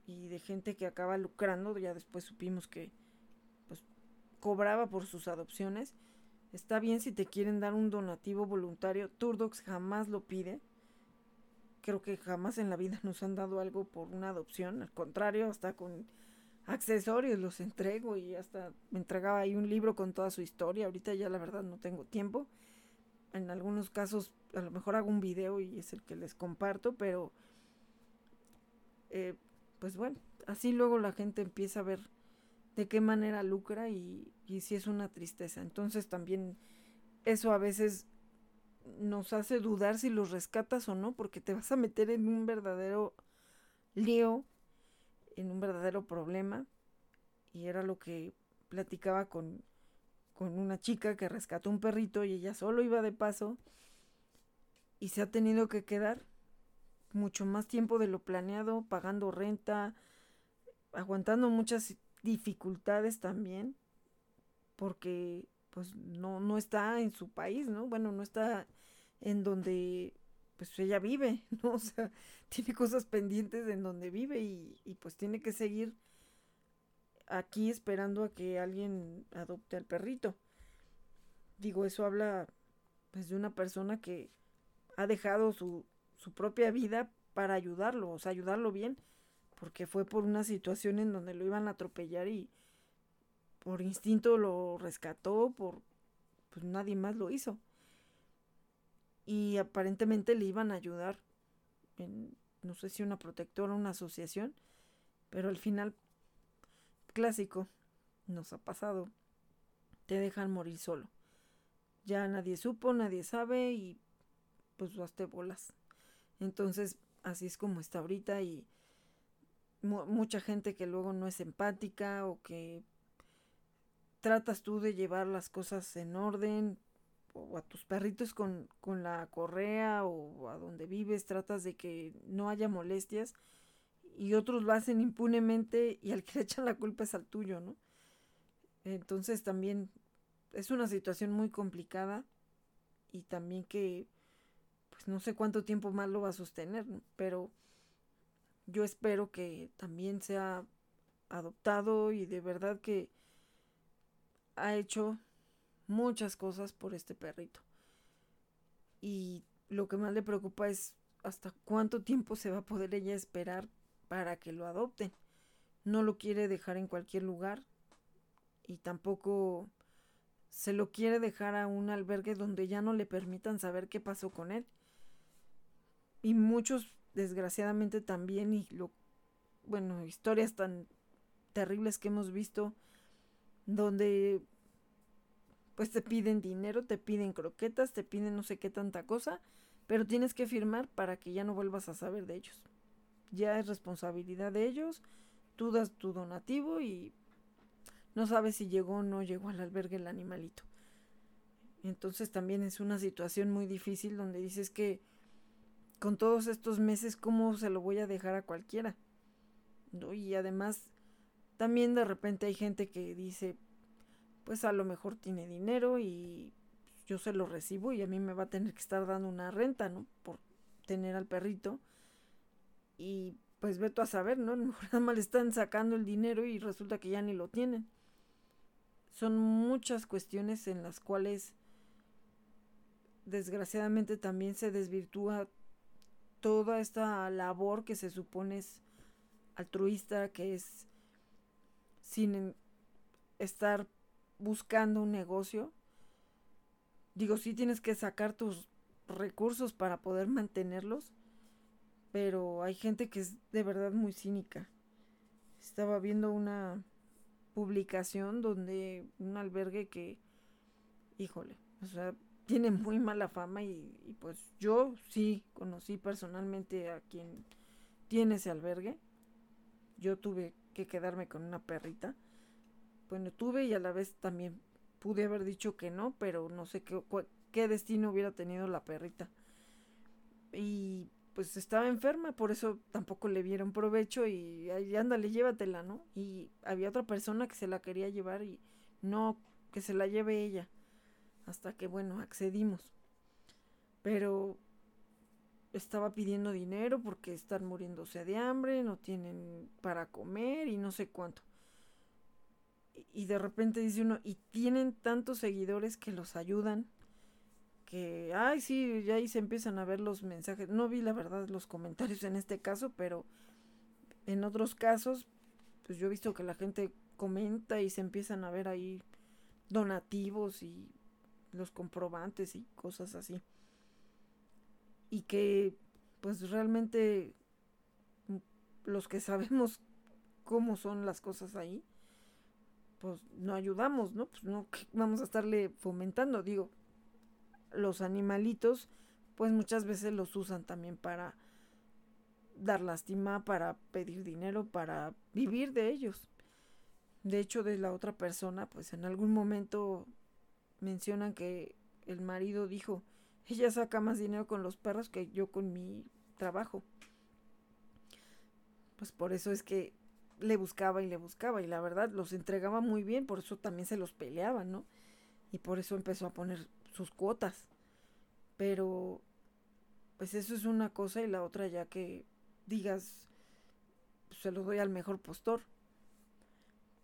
y de gente que acaba lucrando, ya después supimos que pues cobraba por sus adopciones Está bien si te quieren dar un donativo voluntario. Turdox jamás lo pide. Creo que jamás en la vida nos han dado algo por una adopción. Al contrario, hasta con accesorios los entrego y hasta me entregaba ahí un libro con toda su historia. Ahorita ya la verdad no tengo tiempo. En algunos casos a lo mejor hago un video y es el que les comparto, pero eh, pues bueno, así luego la gente empieza a ver de qué manera lucra y, y si es una tristeza. Entonces también eso a veces nos hace dudar si los rescatas o no, porque te vas a meter en un verdadero lío, en un verdadero problema. Y era lo que platicaba con, con una chica que rescató un perrito y ella solo iba de paso y se ha tenido que quedar mucho más tiempo de lo planeado, pagando renta, aguantando muchas dificultades también, porque pues no, no está en su país, ¿no? Bueno, no está en donde pues ella vive, ¿no? O sea, tiene cosas pendientes en donde vive y, y pues tiene que seguir aquí esperando a que alguien adopte al perrito. Digo, eso habla pues de una persona que ha dejado su, su propia vida para ayudarlo, o sea, ayudarlo bien porque fue por una situación en donde lo iban a atropellar y por instinto lo rescató, por pues nadie más lo hizo. Y aparentemente le iban a ayudar en no sé si una protectora una asociación, pero al final clásico nos ha pasado. Te dejan morir solo. Ya nadie supo, nadie sabe y pues hazte bolas. Entonces, así es como está ahorita y mucha gente que luego no es empática o que tratas tú de llevar las cosas en orden o a tus perritos con, con la correa o a donde vives, tratas de que no haya molestias y otros lo hacen impunemente y al que le echan la culpa es al tuyo, ¿no? Entonces también es una situación muy complicada y también que pues no sé cuánto tiempo más lo va a sostener, pero yo espero que también sea adoptado y de verdad que ha hecho muchas cosas por este perrito. Y lo que más le preocupa es hasta cuánto tiempo se va a poder ella esperar para que lo adopten. No lo quiere dejar en cualquier lugar y tampoco se lo quiere dejar a un albergue donde ya no le permitan saber qué pasó con él. Y muchos desgraciadamente también y lo bueno, historias tan terribles que hemos visto donde pues te piden dinero, te piden croquetas, te piden no sé qué tanta cosa pero tienes que firmar para que ya no vuelvas a saber de ellos. Ya es responsabilidad de ellos, tú das tu donativo y no sabes si llegó o no llegó al albergue el animalito. Entonces también es una situación muy difícil donde dices que con todos estos meses, ¿cómo se lo voy a dejar a cualquiera? Y además, también de repente hay gente que dice, pues a lo mejor tiene dinero y yo se lo recibo y a mí me va a tener que estar dando una renta, ¿no? Por tener al perrito. Y pues veto a saber, ¿no? A lo mejor nada más le están sacando el dinero y resulta que ya ni lo tienen. Son muchas cuestiones en las cuales desgraciadamente también se desvirtúa toda esta labor que se supone es altruista, que es sin estar buscando un negocio. Digo, sí tienes que sacar tus recursos para poder mantenerlos, pero hay gente que es de verdad muy cínica. Estaba viendo una publicación donde un albergue que, híjole, o sea, tiene muy mala fama y, pues yo sí conocí personalmente a quien tiene ese albergue. Yo tuve que quedarme con una perrita. Bueno, tuve y a la vez también pude haber dicho que no, pero no sé qué, qué destino hubiera tenido la perrita. Y pues estaba enferma, por eso tampoco le vieron provecho y ahí ándale, llévatela, ¿no? Y había otra persona que se la quería llevar y no, que se la lleve ella hasta que bueno, accedimos. Pero estaba pidiendo dinero porque están muriéndose de hambre, no tienen para comer y no sé cuánto. Y de repente dice uno, y tienen tantos seguidores que los ayudan, que, ay, sí, ya ahí se empiezan a ver los mensajes. No vi la verdad los comentarios en este caso, pero en otros casos, pues yo he visto que la gente comenta y se empiezan a ver ahí donativos y los comprobantes y cosas así. Y que pues realmente mm, los que sabemos cómo son las cosas ahí, pues no ayudamos, ¿no? Pues no vamos a estarle fomentando, digo, los animalitos, pues muchas veces los usan también para dar lástima, para pedir dinero, para vivir de ellos. De hecho, de la otra persona, pues en algún momento mencionan que el marido dijo, ella saca más dinero con los perros que yo con mi trabajo. Pues por eso es que le buscaba y le buscaba y la verdad los entregaba muy bien, por eso también se los peleaban, ¿no? Y por eso empezó a poner sus cuotas. Pero pues eso es una cosa y la otra ya que digas pues, se los doy al mejor postor.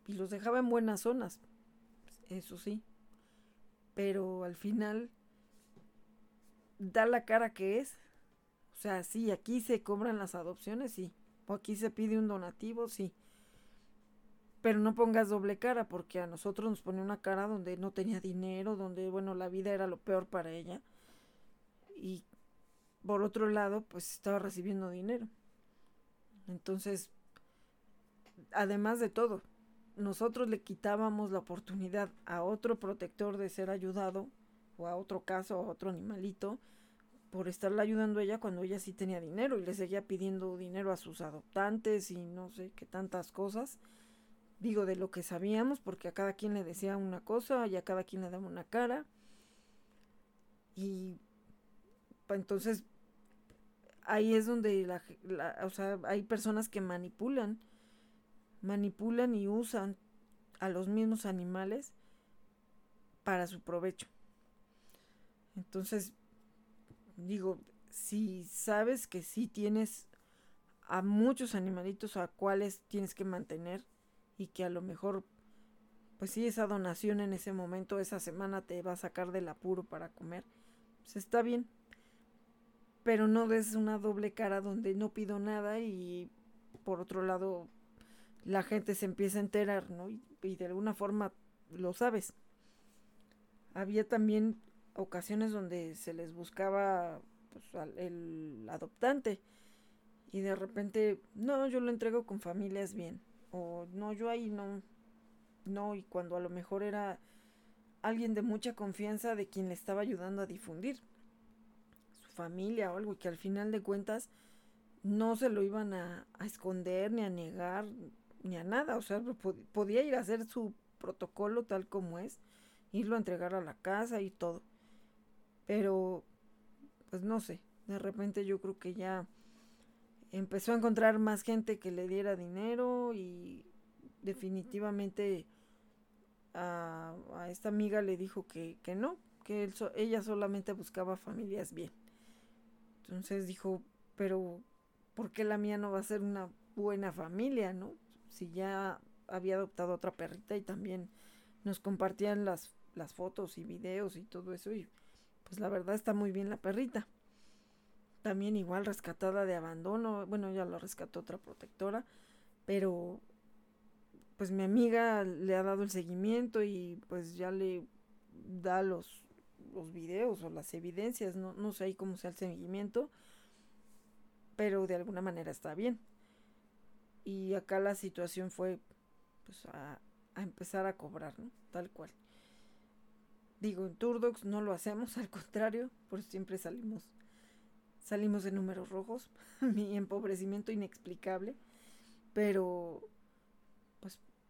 Y los dejaba en buenas zonas. Eso sí pero al final da la cara que es. O sea, sí, aquí se cobran las adopciones, sí. O aquí se pide un donativo, sí. Pero no pongas doble cara, porque a nosotros nos pone una cara donde no tenía dinero, donde, bueno, la vida era lo peor para ella. Y por otro lado, pues estaba recibiendo dinero. Entonces, además de todo, nosotros le quitábamos la oportunidad a otro protector de ser ayudado, o a otro caso, a otro animalito, por estarle ayudando a ella cuando ella sí tenía dinero y le seguía pidiendo dinero a sus adoptantes y no sé qué tantas cosas. Digo de lo que sabíamos, porque a cada quien le decía una cosa y a cada quien le daba una cara. Y entonces ahí es donde la, o sea, hay personas que manipulan manipulan y usan a los mismos animales para su provecho. Entonces, digo, si sabes que sí tienes a muchos animalitos a cuales tienes que mantener y que a lo mejor, pues sí, esa donación en ese momento, esa semana te va a sacar del apuro para comer, pues está bien. Pero no des una doble cara donde no pido nada y por otro lado la gente se empieza a enterar, ¿no? Y, de alguna forma lo sabes. Había también ocasiones donde se les buscaba pues, al, el adoptante y de repente, no, yo lo entrego con familias bien. O no, yo ahí no, no, y cuando a lo mejor era alguien de mucha confianza de quien le estaba ayudando a difundir su familia o algo, y que al final de cuentas no se lo iban a, esconder, ni a negar, ni a nada. O sea, podía ir a hacer su protocolo tal como es, irlo a entregar a la casa y todo. Pero, pues no sé, de repente yo creo que ya empezó a encontrar más gente que le diera dinero y definitivamente a, esta amiga le dijo que, que no, que ella solamente buscaba familias bien. Entonces dijo, pero ¿por qué la mía no va a ser una buena familia, no? Si ya había adoptado otra perrita y también nos compartían las, las fotos y videos y todo eso y pues la verdad está muy bien la perrita. También igual rescatada de abandono, bueno, ya la rescató otra protectora, pero pues mi amiga le ha dado el seguimiento y pues ya le da los, los videos o las evidencias, no, no sé ahí cómo sea el seguimiento, pero de alguna manera está bien. Y acá la situación fue pues a, empezar a cobrar, ¿no? Tal cual. Digo, en Turdox no lo hacemos, al contrario, por siempre salimos salimos de números rojos, mi empobrecimiento inexplicable, pero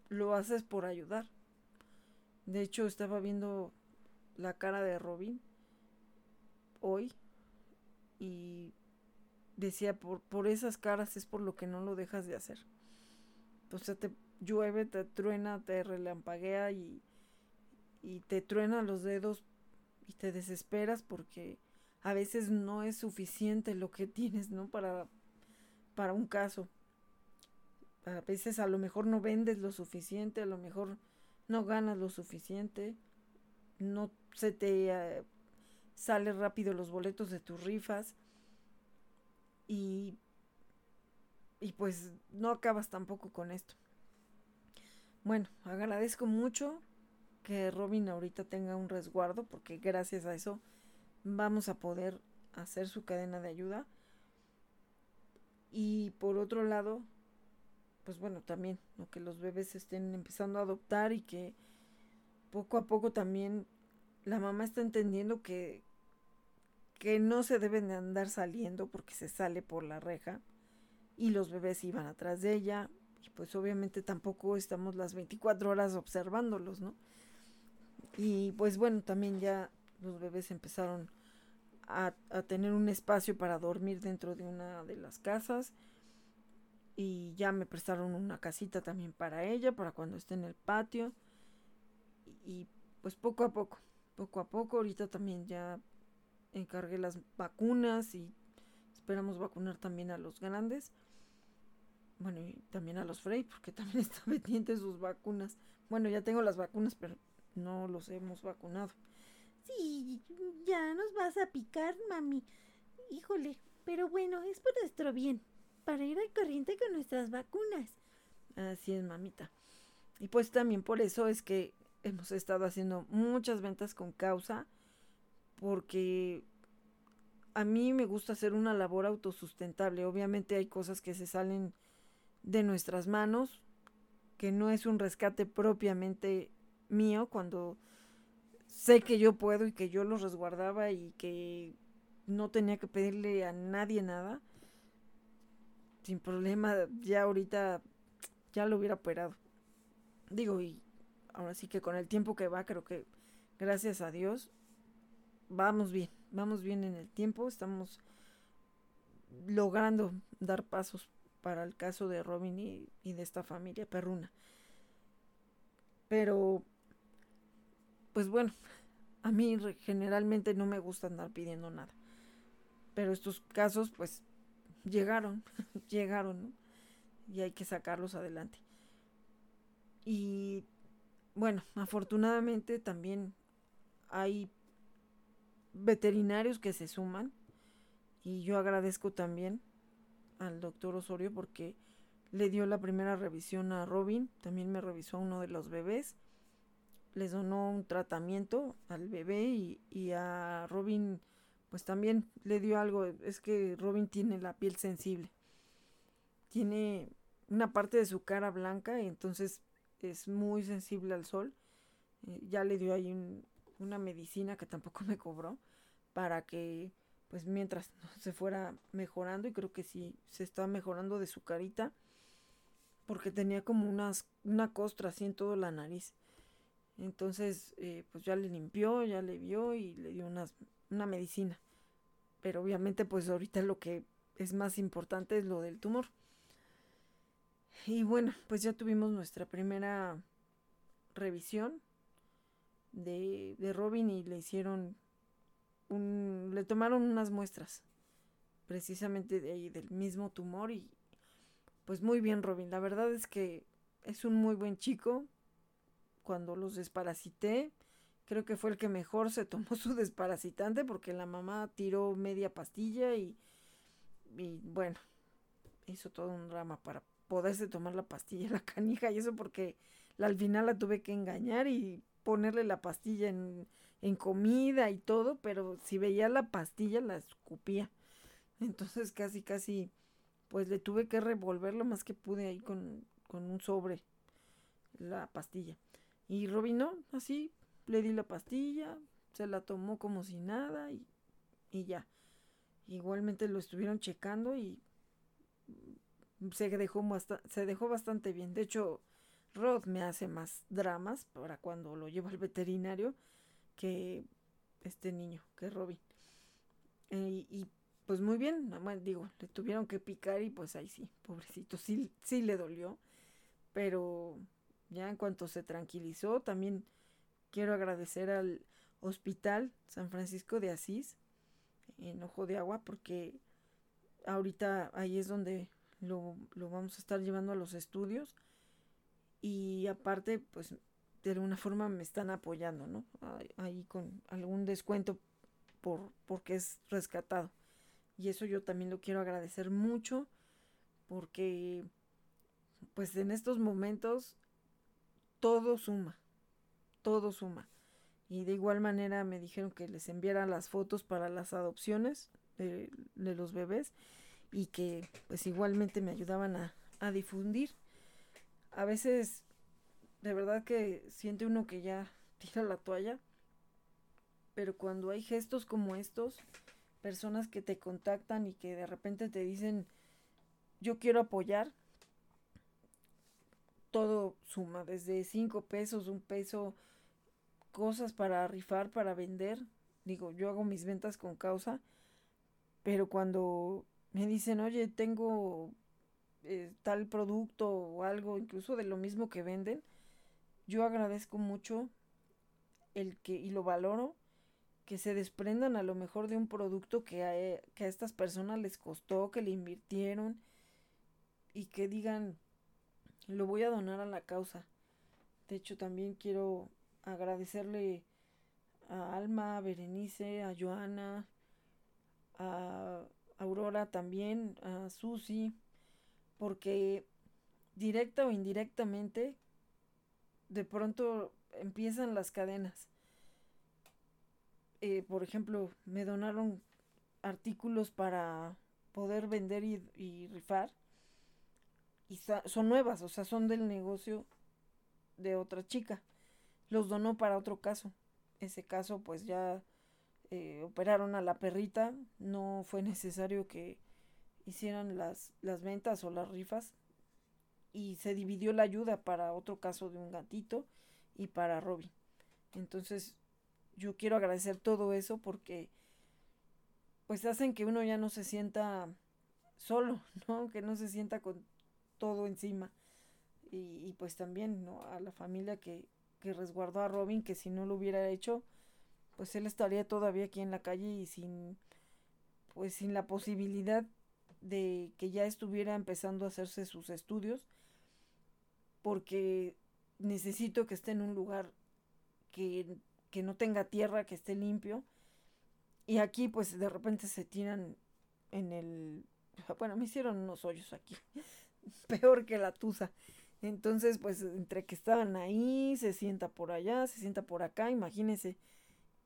lo haces por ayudar. De hecho, estaba viendo la cara de Robin hoy y decía, por, por esas caras es por lo que no lo dejas de hacer. O sea, te llueve, te truena, te relampaguea y, y te truena los dedos y te desesperas porque a veces no es suficiente lo que tienes, ¿no? Para, para un caso a veces a lo mejor no vendes lo suficiente, a lo mejor no ganas lo suficiente, no se te eh, sale rápido los boletos de tus rifas y, y pues no acabas tampoco con esto. Bueno, agradezco mucho que Robin ahorita tenga un resguardo porque gracias a eso vamos a poder hacer su cadena de ayuda. Y por otro lado, pues bueno, también, que los bebés estén empezando a adoptar y que poco a poco también la mamá está entendiendo que, que no se deben de andar saliendo porque se sale por la reja y los bebés iban atrás de ella y pues obviamente tampoco estamos las 24 horas observándolos, ¿no? Y pues bueno, también ya los bebés empezaron a, a tener un espacio para dormir dentro de una de las casas y ya me prestaron una casita también para ella, para cuando esté en el patio. Y, pues poco a poco, poco a poco, ahorita también ya encargué las vacunas y esperamos vacunar también a los grandes. Bueno, y también a los Frey, porque también están pendientes sus vacunas. Bueno, ya tengo las vacunas, pero no los hemos vacunado. Sí, ya nos vas a picar, mami. Híjole, pero bueno, es por nuestro bien para ir al corriente con nuestras vacunas. Así es, mamita. Y pues también por eso es que hemos estado haciendo muchas ventas con causa, porque a mí me gusta hacer una labor autosustentable. Obviamente hay cosas que se salen de nuestras manos, que no es un rescate propiamente mío, cuando sé que yo puedo y que yo los resguardaba y que no tenía que pedirle a nadie nada sin problema, ya ahorita ya lo hubiera operado. Digo, y ahora sí que con el tiempo que va, creo que gracias a Dios, vamos bien, vamos bien en el tiempo, estamos logrando dar pasos para el caso de Robin y, de esta familia perruna. Pero, pues bueno, a mí generalmente no me gusta andar pidiendo nada. Pero estos casos, pues llegaron, llegaron, Y hay que sacarlos adelante. Y bueno, afortunadamente también hay veterinarios que se suman y yo agradezco también al doctor Osorio porque le dio la primera revisión a Robin, también me revisó a uno de los bebés, les donó un tratamiento al bebé y, y a Robin pues también le dio algo, es que Robin tiene la piel sensible. Tiene una parte de su cara blanca y entonces es muy sensible al sol. Eh, ya le dio ahí una medicina que tampoco me cobró para que pues mientras se fuera mejorando y creo que sí se está mejorando de su carita porque tenía como unas, una costra así en toda la nariz. Entonces, eh, pues ya le limpió, ya le vio y le dio unas, una medicina. Pero obviamente, pues ahorita lo que es más importante es lo del tumor. Y bueno, pues ya tuvimos nuestra primera revisión de, Robin y le hicieron un, le tomaron unas muestras precisamente de ahí, del mismo tumor y pues muy bien Robin, la verdad es que es un muy buen chico, cuando los desparasité, creo que fue el que mejor se tomó su desparasitante porque la mamá tiró media pastilla y, y bueno, hizo todo un drama para poderse tomar la pastilla, la canija y eso porque al final la tuve que engañar y ponerle la pastilla en, en comida y todo, pero si veía la pastilla la escupía. Entonces casi, casi, pues le tuve que revolver lo más que pude ahí con, con un sobre la pastilla. Y Robin no, así, le di la pastilla, se la tomó como si nada y, y ya. Igualmente lo estuvieron checando y se dejó, se dejó bastante bien. De hecho, Rod me hace más dramas para cuando lo llevo al veterinario que este niño, que Robin. Eh, y pues muy bien, digo, le tuvieron que picar y pues ahí sí, pobrecito, sí, sí le dolió. Pero ya en cuanto se tranquilizó, también quiero agradecer al Hospital San Francisco de Asís, en Ojo de Agua, porque ahorita ahí es donde lo, lo vamos a estar llevando a los estudios. Y aparte, pues de alguna forma me están apoyando, ¿no? Ahí con algún descuento por porque es rescatado. Y eso yo también lo quiero agradecer mucho porque pues en estos momentos todo suma, todo suma. Y de igual manera me dijeron que les enviara las fotos para las adopciones de, los bebés y que pues igualmente me ayudaban a, a difundir. A veces de verdad que siente uno que ya tira la toalla. Pero cuando hay gestos como estos, personas que te contactan y que de repente te dicen, yo quiero apoyar, todo suma, desde cinco pesos, un peso, cosas para rifar, para vender. Digo, yo hago mis ventas con causa, pero cuando me dicen, oye, tengo eh, tal producto o algo, incluso de lo mismo que venden, yo agradezco mucho el que, y lo valoro, que se desprendan a lo mejor de un producto que a, e, que a estas personas les costó, que le invirtieron y que digan, lo voy a donar a la causa. De hecho, también quiero agradecerle a Alma, a Berenice, a Joana, a Aurora también, a Susi, porque directa o indirectamente de pronto empiezan las cadenas. Eh, por ejemplo, me donaron artículos para poder vender y, rifar. Y son nuevas, o sea, son del negocio de otra chica. Los donó para otro caso. Ese caso, pues ya eh, operaron a la perrita. No fue necesario que hicieran las, las ventas o las rifas y se dividió la ayuda para otro caso de un gatito y para Robin. Entonces, yo quiero agradecer todo eso porque pues hacen que uno ya no se sienta solo, ¿no? Que no se sienta con todo encima. Y, pues también, ¿no? A la familia que, que resguardó a Robin, que si no lo hubiera hecho, pues él estaría todavía aquí en la calle y sin, pues sin la posibilidad de que ya estuviera empezando a hacerse sus estudios porque necesito que esté en un lugar que, no tenga tierra, que esté limpio. Y aquí pues de repente se tiran en el... Bueno, me hicieron unos hoyos aquí, peor que la tusa. Entonces pues entre que estaban ahí, se sienta por allá, se sienta por acá, imagínense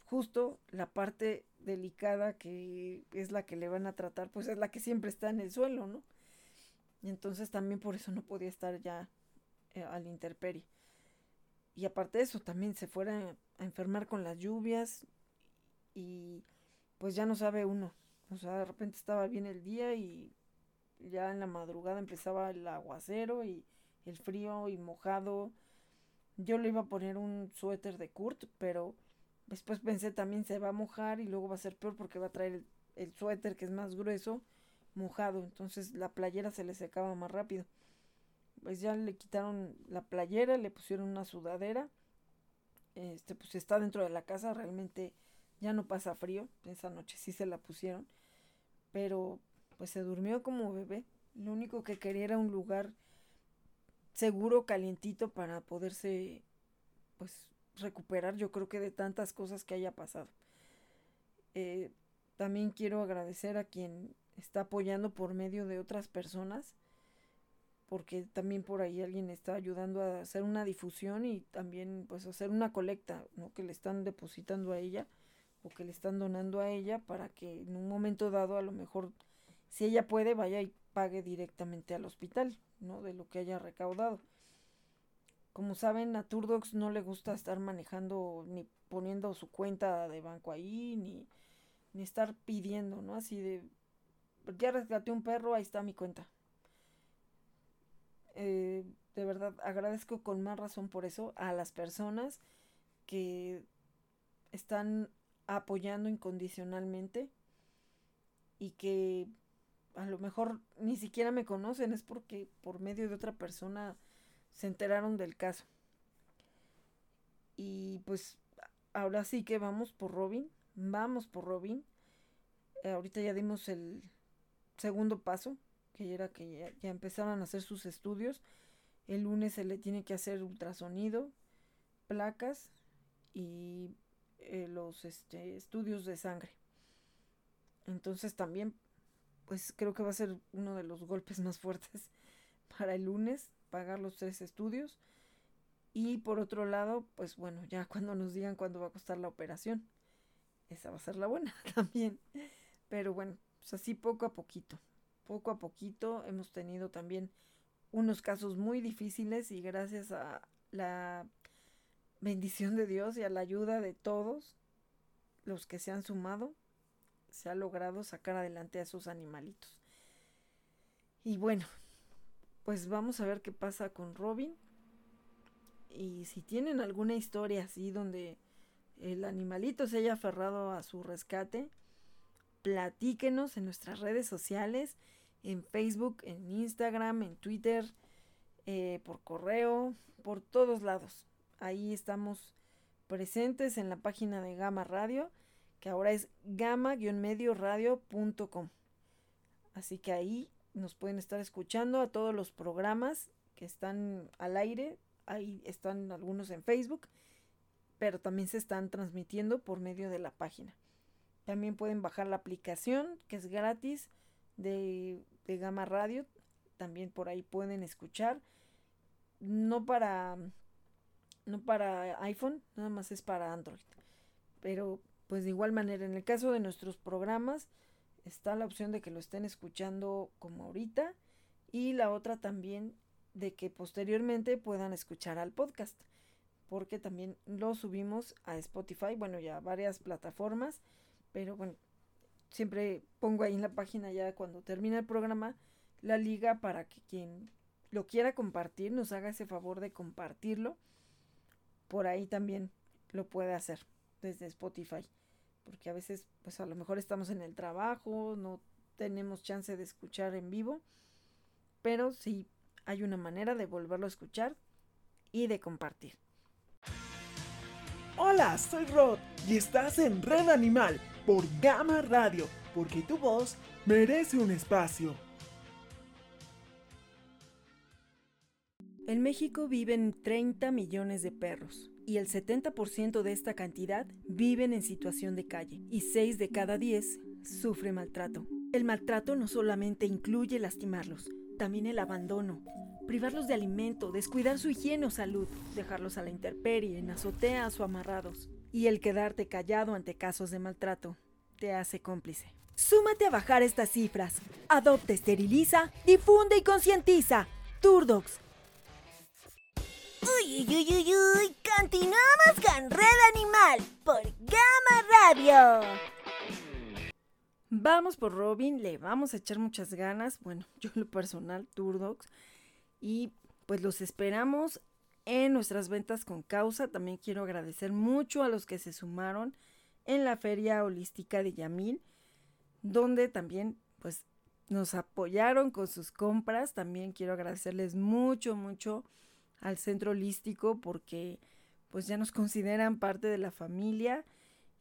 justo la parte delicada que es la que le van a tratar, pues es la que siempre está en el suelo, ¿no? Y entonces también por eso no podía estar ya eh, al interperie. Y aparte de eso, también se fuera a enfermar con las lluvias y pues ya no sabe uno O sea, de repente estaba bien el día y ya en la madrugada empezaba el aguacero y el frío y mojado. Yo le iba a poner un suéter de Kurt, pero después pensé también se va a mojar y luego va a ser peor porque va a traer el, suéter que es más grueso mojado. Entonces la playera se le secaba más rápido. Pues ya le quitaron la playera, le pusieron una sudadera. Este, pues está dentro de la casa, realmente ya no pasa frío. Esa noche sí se la pusieron. Pero pues se durmió como bebé. Lo único que quería era un lugar seguro, calientito para poderse pues recuperar yo creo que de tantas cosas que haya pasado. Eh, también quiero agradecer a quien está apoyando por medio de otras personas, porque también por ahí alguien está ayudando a hacer una difusión y también pues hacer una colecta, ¿no? Que le están depositando a ella o que le están donando a ella para que en un momento dado a lo mejor si ella puede vaya y pague directamente al hospital, ¿no? De lo que haya recaudado. Como saben, a Turdox no le gusta estar manejando ni poniendo su cuenta de banco ahí, ni, ni estar pidiendo, ¿no? Así de, ya rescaté un perro, ahí está mi cuenta. Eh, de verdad, agradezco con más razón por eso a las personas que están apoyando incondicionalmente y que a lo mejor ni siquiera me conocen, es porque por medio de otra persona se enteraron del caso. Y pues ahora sí que vamos por Robin, vamos por Robin. Eh, ahorita ya dimos el segundo paso, que era que ya, ya, empezaron a hacer sus estudios. El lunes se le tiene que hacer ultrasonido, placas y eh, los este, estudios de sangre. Entonces también, pues creo que va a ser uno de los golpes más fuertes para el lunes, pagar los tres estudios. Y por otro lado, pues bueno, ya cuando nos digan cuándo va a costar la operación. Esa va a ser la buena también. Pero bueno, pues así poco a poquito. Poco a poquito hemos tenido también unos casos muy difíciles y gracias a la bendición de Dios y a la ayuda de todos los que se han sumado, se ha logrado sacar adelante a esos animalitos. Y bueno, pues vamos a ver qué pasa con Robin. Y si tienen alguna historia así donde el animalito se haya aferrado a su rescate, platíquenos en nuestras redes sociales, en Facebook, en Instagram, en Twitter, eh, por correo, por todos lados. Ahí estamos presentes en la página de Gama Radio, que ahora es gama-medioradio.com. Así que ahí nos pueden estar escuchando a todos los programas que están al aire. Ahí están algunos en Facebook, pero también se están transmitiendo por medio de la página. También pueden bajar la aplicación que es gratis de, de Gama Radio. También por ahí pueden escuchar. No para, no para iPhone, nada más es para Android. Pero pues de igual manera, en el caso de nuestros programas, está la opción de que lo estén escuchando como ahorita y la otra también de que posteriormente puedan escuchar al podcast porque también lo subimos a Spotify, bueno ya varias plataformas, pero bueno, siempre pongo ahí en la página ya cuando termina el programa la liga para que quien lo quiera compartir nos haga ese favor de compartirlo. Por ahí también lo puede hacer desde Spotify porque a veces pues a lo mejor estamos en el trabajo, no tenemos chance de escuchar en vivo, pero sí hay una manera de volverlo a escuchar y de compartir. Hola, soy Rod y estás en Red Animal por Gama Radio, porque tu voz merece un espacio. En México viven 30 millones de perros y el 70% de esta cantidad viven en situación de calle y 6 de cada 10 sufre maltrato. El maltrato no solamente incluye lastimarlos, también el abandono, privarlos de alimento, descuidar su higiene o salud, dejarlos a la intemperie, en azoteas o amarrados. Y el quedarte callado ante casos de maltrato te hace cómplice. Súmate a bajar estas cifras. Adopta, esteriliza, difunde y concientiza. Turdox, Uy, uy, uy, uy, uy. Continuamos con Red Animal por Gama Radio. Vamos por Robin, le vamos a echar muchas ganas. Bueno, yo en lo personal, Turdox. Y pues los esperamos en nuestras ventas con causa. También quiero agradecer mucho a los que se sumaron en la Feria Holística de Yamil, donde también pues nos apoyaron con sus compras. También quiero agradecerles mucho, mucho al Centro Holístico porque pues ya nos consideran parte de la familia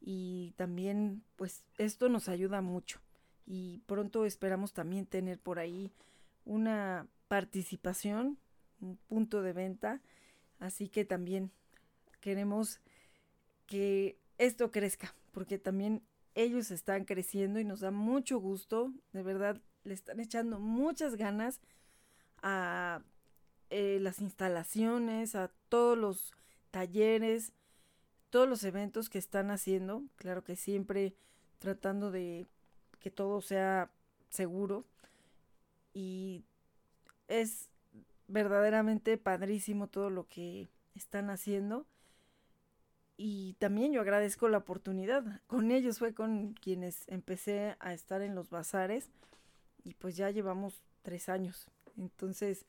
y también pues esto nos ayuda mucho. Y pronto esperamos también tener por ahí una participación, un punto de venta, así que también queremos que esto crezca, porque también ellos están creciendo y nos da mucho gusto, de verdad le están echando muchas ganas a eh, las instalaciones, a todos los talleres, todos los eventos que están haciendo, claro que siempre tratando de que todo sea seguro y es verdaderamente padrísimo todo lo que están haciendo y también yo agradezco la oportunidad. Con ellos fue con quienes empecé a estar en los bazares y pues ya llevamos tres años. Entonces,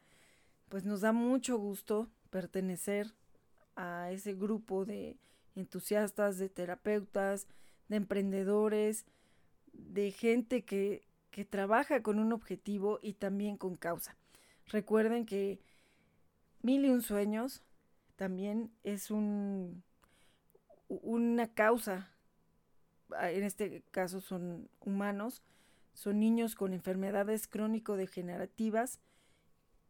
pues nos da mucho gusto pertenecer a ese grupo de entusiastas, de terapeutas, de emprendedores, de gente que, que trabaja con un objetivo y también con causa. Recuerden que Mil y un Sueños también es un, una causa, ah, en este caso son humanos, son niños con enfermedades crónico-degenerativas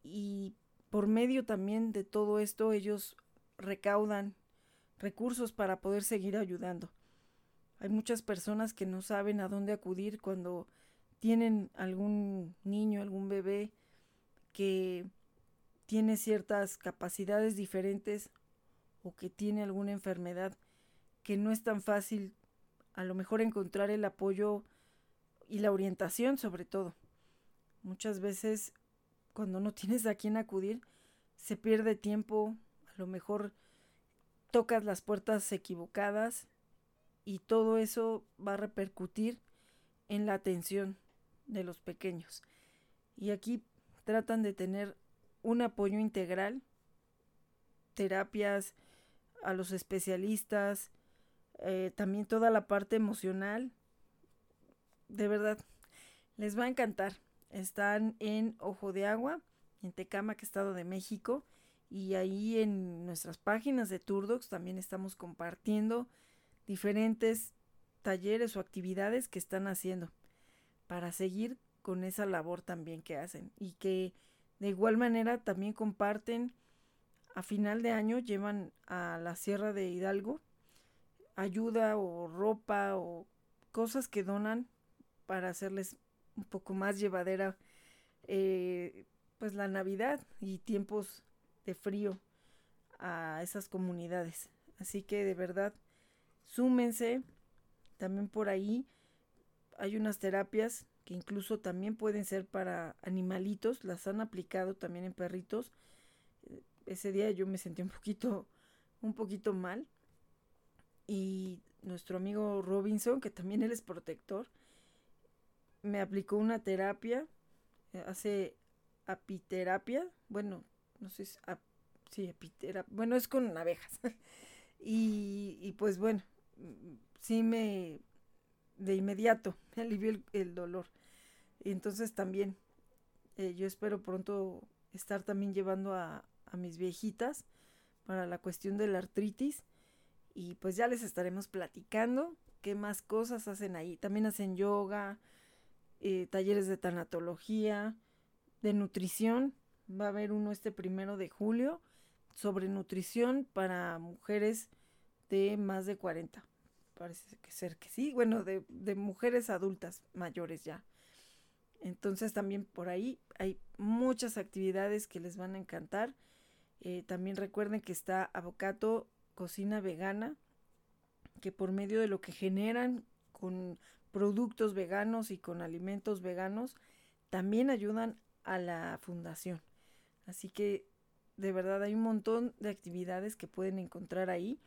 y por medio también de todo esto ellos recaudan recursos para poder seguir ayudando. Hay muchas personas que no saben a dónde acudir cuando tienen algún niño, algún bebé que tiene ciertas capacidades diferentes o que tiene alguna enfermedad que no es tan fácil a lo mejor encontrar el apoyo y la orientación sobre todo. Muchas veces cuando no tienes a quién acudir se pierde tiempo, a lo mejor tocas las puertas equivocadas y todo eso va a repercutir en la atención de los pequeños. Y aquí tratan de tener un apoyo integral, terapias a los especialistas, eh, también toda la parte emocional. De verdad, les va a encantar. Están en Ojo de Agua, en Tecamac, Estado de México. Y ahí en nuestras páginas de Turdox también estamos compartiendo diferentes talleres o actividades que están haciendo para seguir con esa labor también que hacen y que de igual manera también comparten a final de año llevan a la Sierra de Hidalgo ayuda o ropa o cosas que donan para hacerles un poco más llevadera eh, pues la Navidad y tiempos de frío a esas comunidades. Así que de verdad, súmense. También por ahí hay unas terapias que incluso también pueden ser para animalitos. Las han aplicado también en perritos. Ese día yo me sentí un poquito, un poquito mal. Y nuestro amigo Robinson, que también él es protector, me aplicó una terapia. Eh, hace apiterapia. Bueno, no sé, si sí, epitera, bueno, es con abejas. y, y, pues bueno, sí me, de inmediato, me alivió el, dolor. Y entonces también, eh, yo espero pronto estar también llevando a, a mis viejitas para la cuestión de la artritis. Y pues ya les estaremos platicando qué más cosas hacen ahí. También hacen yoga, eh, talleres de tanatología, de nutrición va a haber uno este primero de julio sobre nutrición para mujeres de más de 40. Parece que ser que sí, bueno, de, mujeres adultas mayores ya. Entonces también por ahí hay muchas actividades que les van a encantar. Eh, también recuerden que está Avocato Cocina Vegana, que por medio de lo que generan con productos veganos y con alimentos veganos, también ayudan a la fundación. Así que de verdad hay un montón de actividades que pueden encontrar ahí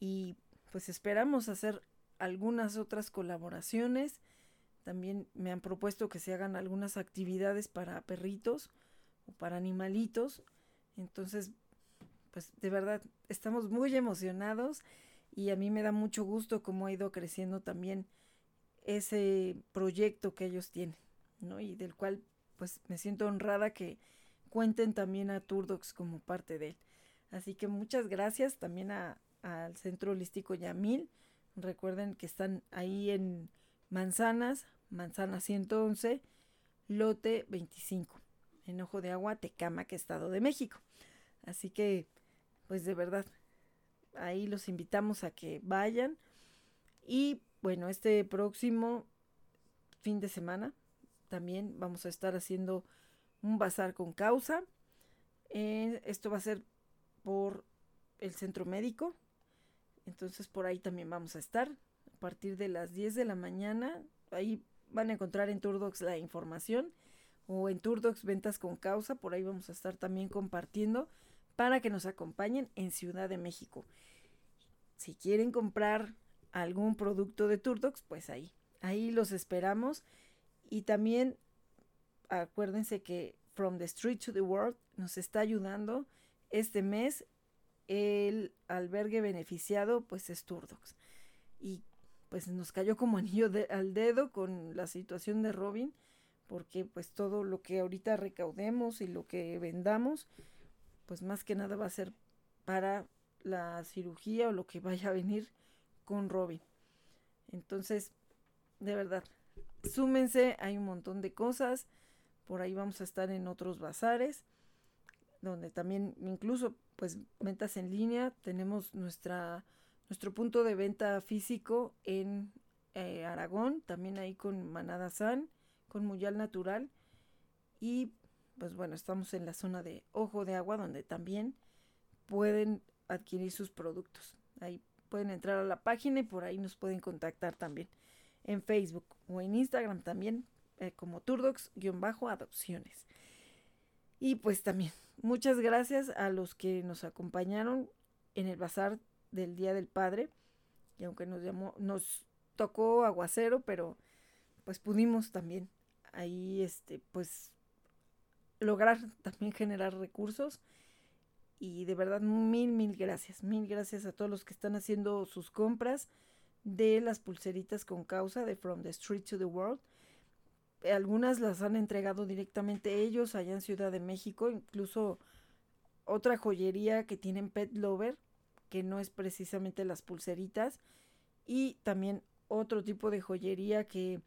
y pues esperamos hacer algunas otras colaboraciones También me han propuesto que se hagan algunas actividades para perritos o para animalitos. Entonces, pues de verdad, estamos muy emocionados y a mí me da mucho gusto cómo ha ido creciendo también ese proyecto que ellos tienen, ¿no? Y del cual pues me siento honrada que cuenten también a Turdox como parte de él. Así que muchas gracias también al Centro Holístico Yamil. Recuerden que están ahí en Manzanas, Manzana 111, lote 25, en Ojo de Agua, Tecamac, Estado de México. Así que, pues de verdad, ahí los invitamos a que vayan. Y bueno, este próximo fin de semana también vamos a estar haciendo un bazar con causa. Eh, esto va a ser por el centro médico. Entonces por ahí también vamos a estar a partir de las 10 de la mañana. Ahí van a encontrar en Turdox la información o en Turdox Ventas con Causa. Por ahí vamos a estar también compartiendo para que nos acompañen en Ciudad de México. Si quieren comprar algún producto de Turdox, pues ahí, ahí los esperamos. Y también acuérdense que From the Street to the World nos está ayudando este mes. El albergue beneficiado pues es Turdox. Y pues nos cayó como anillo al dedo con la situación de Robin, porque pues todo lo que ahorita recaudemos y lo que vendamos, pues más que nada va a ser para la cirugía o lo que vaya a venir con Robin. Entonces, de verdad, súmense, hay un montón de cosas. Por ahí vamos a estar en otros bazares, donde también incluso pues ventas en línea. Tenemos nuestra, nuestro punto de venta físico en eh, Aragón, también ahí con Manada San, con Muyal Natural. Y pues bueno, estamos en la zona de Ojo de Agua, donde también pueden adquirir sus productos. Ahí pueden entrar a la página y por ahí nos pueden contactar también en Facebook o en Instagram también eh, como Turdox-adopciones. Y pues también muchas gracias a los que nos acompañaron en el bazar del Día del Padre. Y aunque nos llamó, nos tocó aguacero, pero pues pudimos también ahí este pues lograr también generar recursos y de verdad mil mil gracias mil gracias a todos los que están haciendo sus compras de las pulseritas con causa de From the Street to the World. Algunas las han entregado directamente ellos allá en Ciudad de México, incluso otra joyería que tienen Pet Lover, que no es precisamente las pulseritas, y también otro tipo de joyería que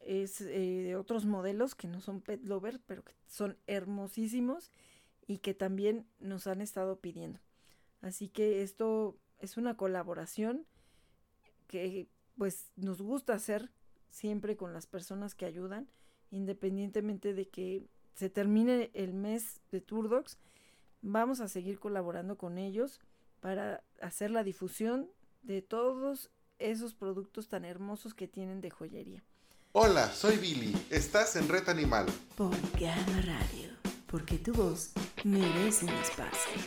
es eh, de otros modelos que no son Pet Lover, pero que son hermosísimos y que también nos han estado pidiendo. Así que esto es una colaboración que pues nos gusta hacer siempre con las personas que ayudan, independientemente de que se termine el mes de Turdox, vamos a seguir colaborando con ellos para hacer la difusión de todos esos productos tan hermosos que tienen de joyería. Hola, soy Billy. Estás en Red Animal. Por Gama Radio, porque tu voz merece un espacio.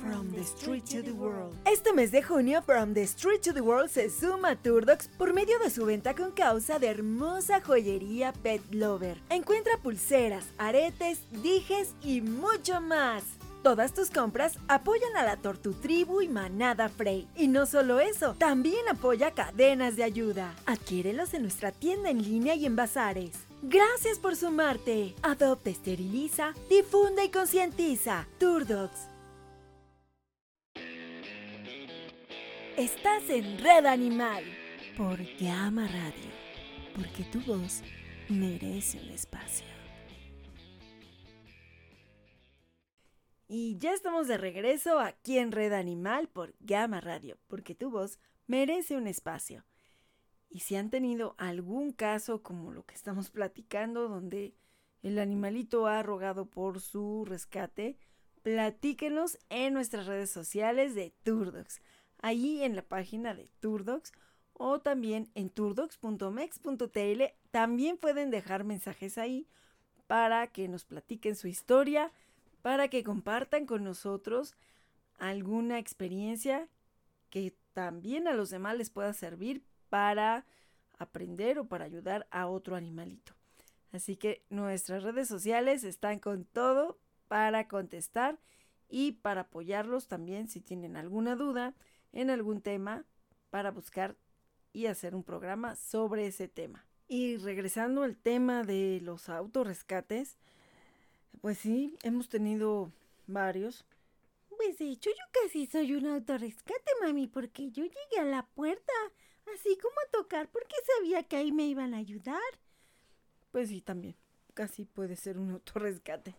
From the Street to the World. Este mes de junio, From the Street to the World se suma a Turdox por medio de su venta con causa de hermosa joyería Pet Lover. Encuentra pulseras, aretes, dijes y mucho más. Todas tus compras apoyan a la Tortu Tribu y Manada Frey. Y no solo eso, también apoya cadenas de ayuda. Adquiérelos en nuestra tienda en línea y en bazares. Gracias por sumarte. Adopta, esteriliza, difunde y concientiza. Turdox. Estás en Red Animal por Llama Radio, porque tu voz merece un espacio. Y ya estamos de regreso aquí en Red Animal por Gama Radio, porque tu voz merece un espacio. Y si han tenido algún caso como lo que estamos platicando, donde el animalito ha rogado por su rescate, platíquenos en nuestras redes sociales de Turdox ahí en la página de Turdox o también en turdox.mex.tl. También pueden dejar mensajes ahí para que nos platiquen su historia, para que compartan con nosotros alguna experiencia que también a los demás les pueda servir para aprender o para ayudar a otro animalito. Así que nuestras redes sociales están con todo para contestar y para apoyarlos también si tienen alguna duda en algún tema para buscar y hacer un programa sobre ese tema. Y regresando al tema de los autorrescates, pues sí, hemos tenido varios. Pues de hecho yo casi soy un autorrescate, mami, porque yo llegué a la puerta, así como a tocar, porque sabía que ahí me iban a ayudar. Pues sí, también, casi puede ser un autorrescate.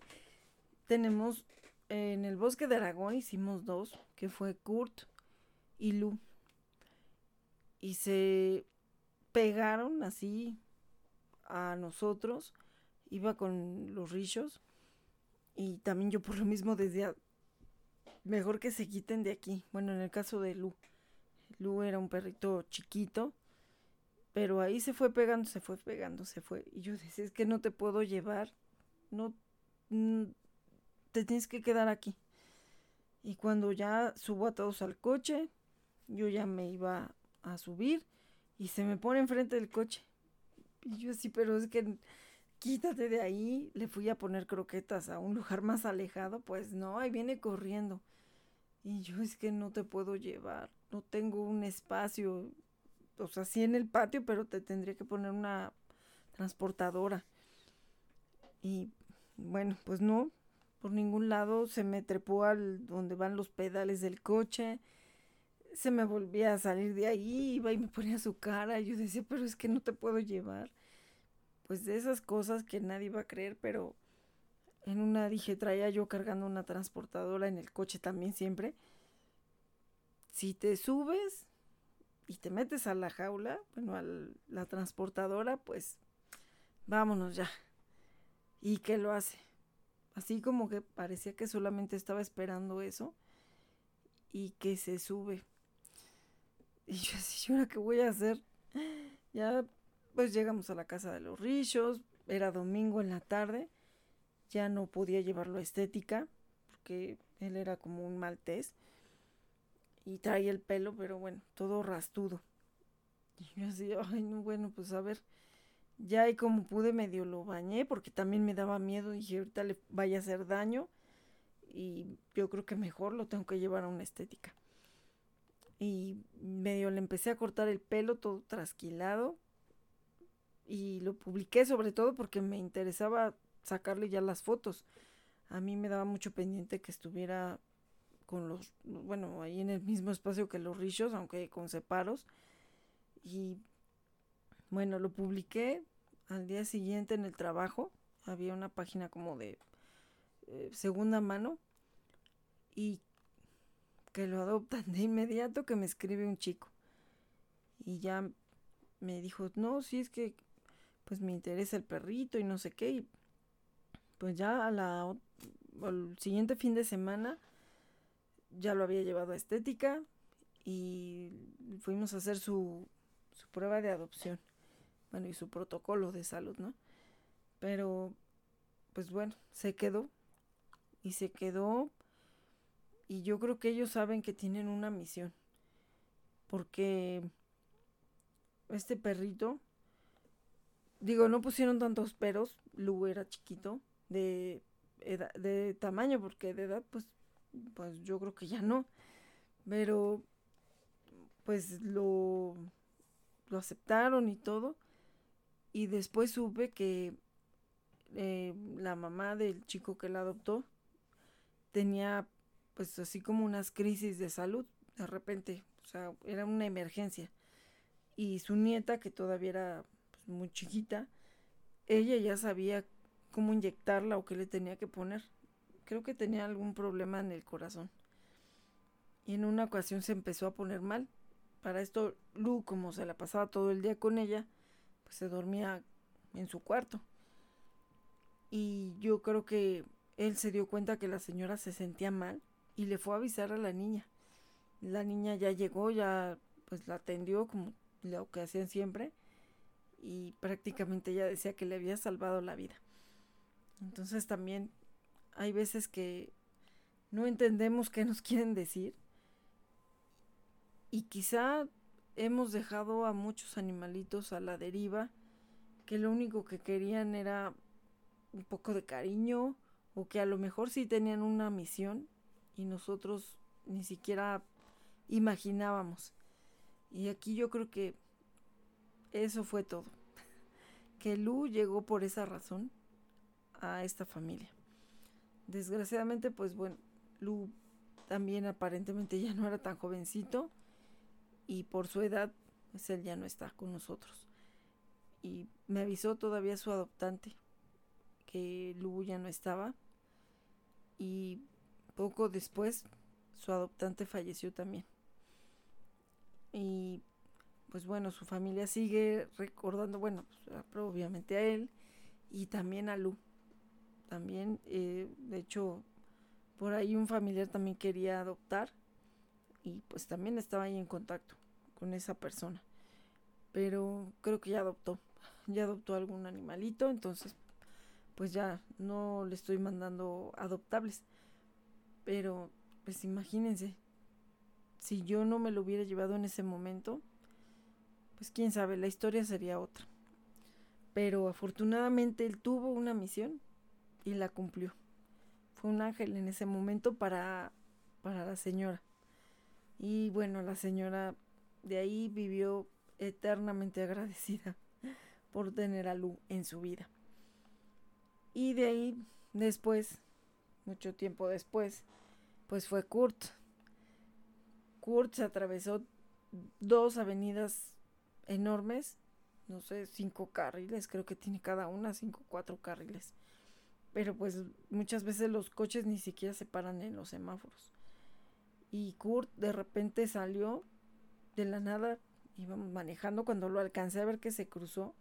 Tenemos, en el bosque de Aragón hicimos dos, que fue Kurt y Lu. Y se pegaron así a nosotros. Iba con los rillos. Y también yo por lo mismo decía, mejor que se quiten de aquí. Bueno, en el caso de Lu. Lu era un perrito chiquito. Pero ahí se fue pegando, se fue pegando, se fue. Y yo decía, es que no te puedo llevar. No, te tienes que quedar aquí. Y cuando ya subo a todos al coche, yo ya me iba a subir y se me pone enfrente del coche. Y yo sí, pero es que quítate de ahí. Le fui a poner croquetas a un lugar más alejado. Pues no, ahí viene corriendo. Y yo es que no te puedo llevar. No tengo un espacio. O sea, sí en el patio, pero te tendría que poner una transportadora. Y bueno, pues no. Por ningún lado se me trepó al donde van los pedales del coche se me volvía a salir de ahí, iba y me ponía su cara. Yo decía, pero es que no te puedo llevar. Pues de esas cosas que nadie va a creer, pero en una dije, traía yo cargando una transportadora en el coche también siempre. Si te subes y te metes a la jaula, bueno, a la transportadora, pues vámonos ya. ¿Y qué lo hace? Así como que parecía que solamente estaba esperando eso y que se sube. Y yo así, ¿ahora qué voy a hacer? Ya, pues llegamos a la casa de los rillos, era domingo en la tarde, ya no podía llevarlo a estética, porque él era como un maltés, y traía el pelo, pero bueno, todo rastudo. Y yo así, ay, no, bueno, pues a ver, ya y como pude medio lo bañé, porque también me daba miedo, dije, ahorita le vaya a hacer daño, y yo creo que mejor lo tengo que llevar a una estética y medio le empecé a cortar el pelo todo trasquilado y lo publiqué sobre todo porque me interesaba sacarle ya las fotos. A mí me daba mucho pendiente que estuviera con los, bueno, ahí en el mismo espacio que los rillos, aunque con separos. Y bueno, lo publiqué al día siguiente en el trabajo. Había una página como de eh, segunda mano y que lo adoptan de inmediato que me escribe un chico. Y ya me dijo, no, si es que pues me interesa el perrito y no sé qué. Pues ya a la, al siguiente fin de semana ya lo había llevado a estética y fuimos a hacer su, su prueba de adopción. Bueno, y su protocolo de salud, ¿no? Pero, pues bueno, se quedó. Y se quedó y yo creo que ellos saben que tienen una misión. Porque este perrito, digo, no pusieron tantos peros, Lu era chiquito, de, de tamaño, porque de edad, pues, pues yo creo que ya no. Pero, pues lo, lo aceptaron y todo. Y después supe que eh, la mamá del chico que la adoptó tenía pues así como unas crisis de salud, de repente, o sea, era una emergencia. Y su nieta, que todavía era pues, muy chiquita, ella ya sabía cómo inyectarla o qué le tenía que poner. Creo que tenía algún problema en el corazón. Y en una ocasión se empezó a poner mal. Para esto, Lu, como se la pasaba todo el día con ella, pues se dormía en su cuarto. Y yo creo que él se dio cuenta que la señora se sentía mal y le fue a avisar a la niña. La niña ya llegó, ya pues la atendió como lo que hacían siempre y prácticamente ella decía que le había salvado la vida. Entonces también hay veces que no entendemos qué nos quieren decir y quizá hemos dejado a muchos animalitos a la deriva que lo único que querían era un poco de cariño o que a lo mejor sí tenían una misión y nosotros ni siquiera imaginábamos. Y aquí yo creo que eso fue todo. Que Lu llegó por esa razón a esta familia. Desgraciadamente, pues bueno, Lu también aparentemente ya no era tan jovencito y por su edad, pues él ya no está con nosotros. Y me avisó todavía su adoptante que Lu ya no estaba y poco después su adoptante falleció también. Y pues bueno, su familia sigue recordando, bueno, pues, obviamente a él y también a Lu. También, eh, de hecho, por ahí un familiar también quería adoptar y pues también estaba ahí en contacto con esa persona. Pero creo que ya adoptó, ya adoptó algún animalito, entonces pues ya no le estoy mandando adoptables. Pero pues imagínense, si yo no me lo hubiera llevado en ese momento, pues quién sabe, la historia sería otra. Pero afortunadamente él tuvo una misión y la cumplió. Fue un ángel en ese momento para, para la señora. Y bueno, la señora de ahí vivió eternamente agradecida por tener a Lu en su vida. Y de ahí, después, mucho tiempo después, pues fue Kurt. Kurt se atravesó dos avenidas enormes, no sé, cinco carriles, creo que tiene cada una, cinco, cuatro carriles. Pero pues muchas veces los coches ni siquiera se paran en los semáforos. Y Kurt de repente salió de la nada, íbamos manejando cuando lo alcancé a ver que se cruzó.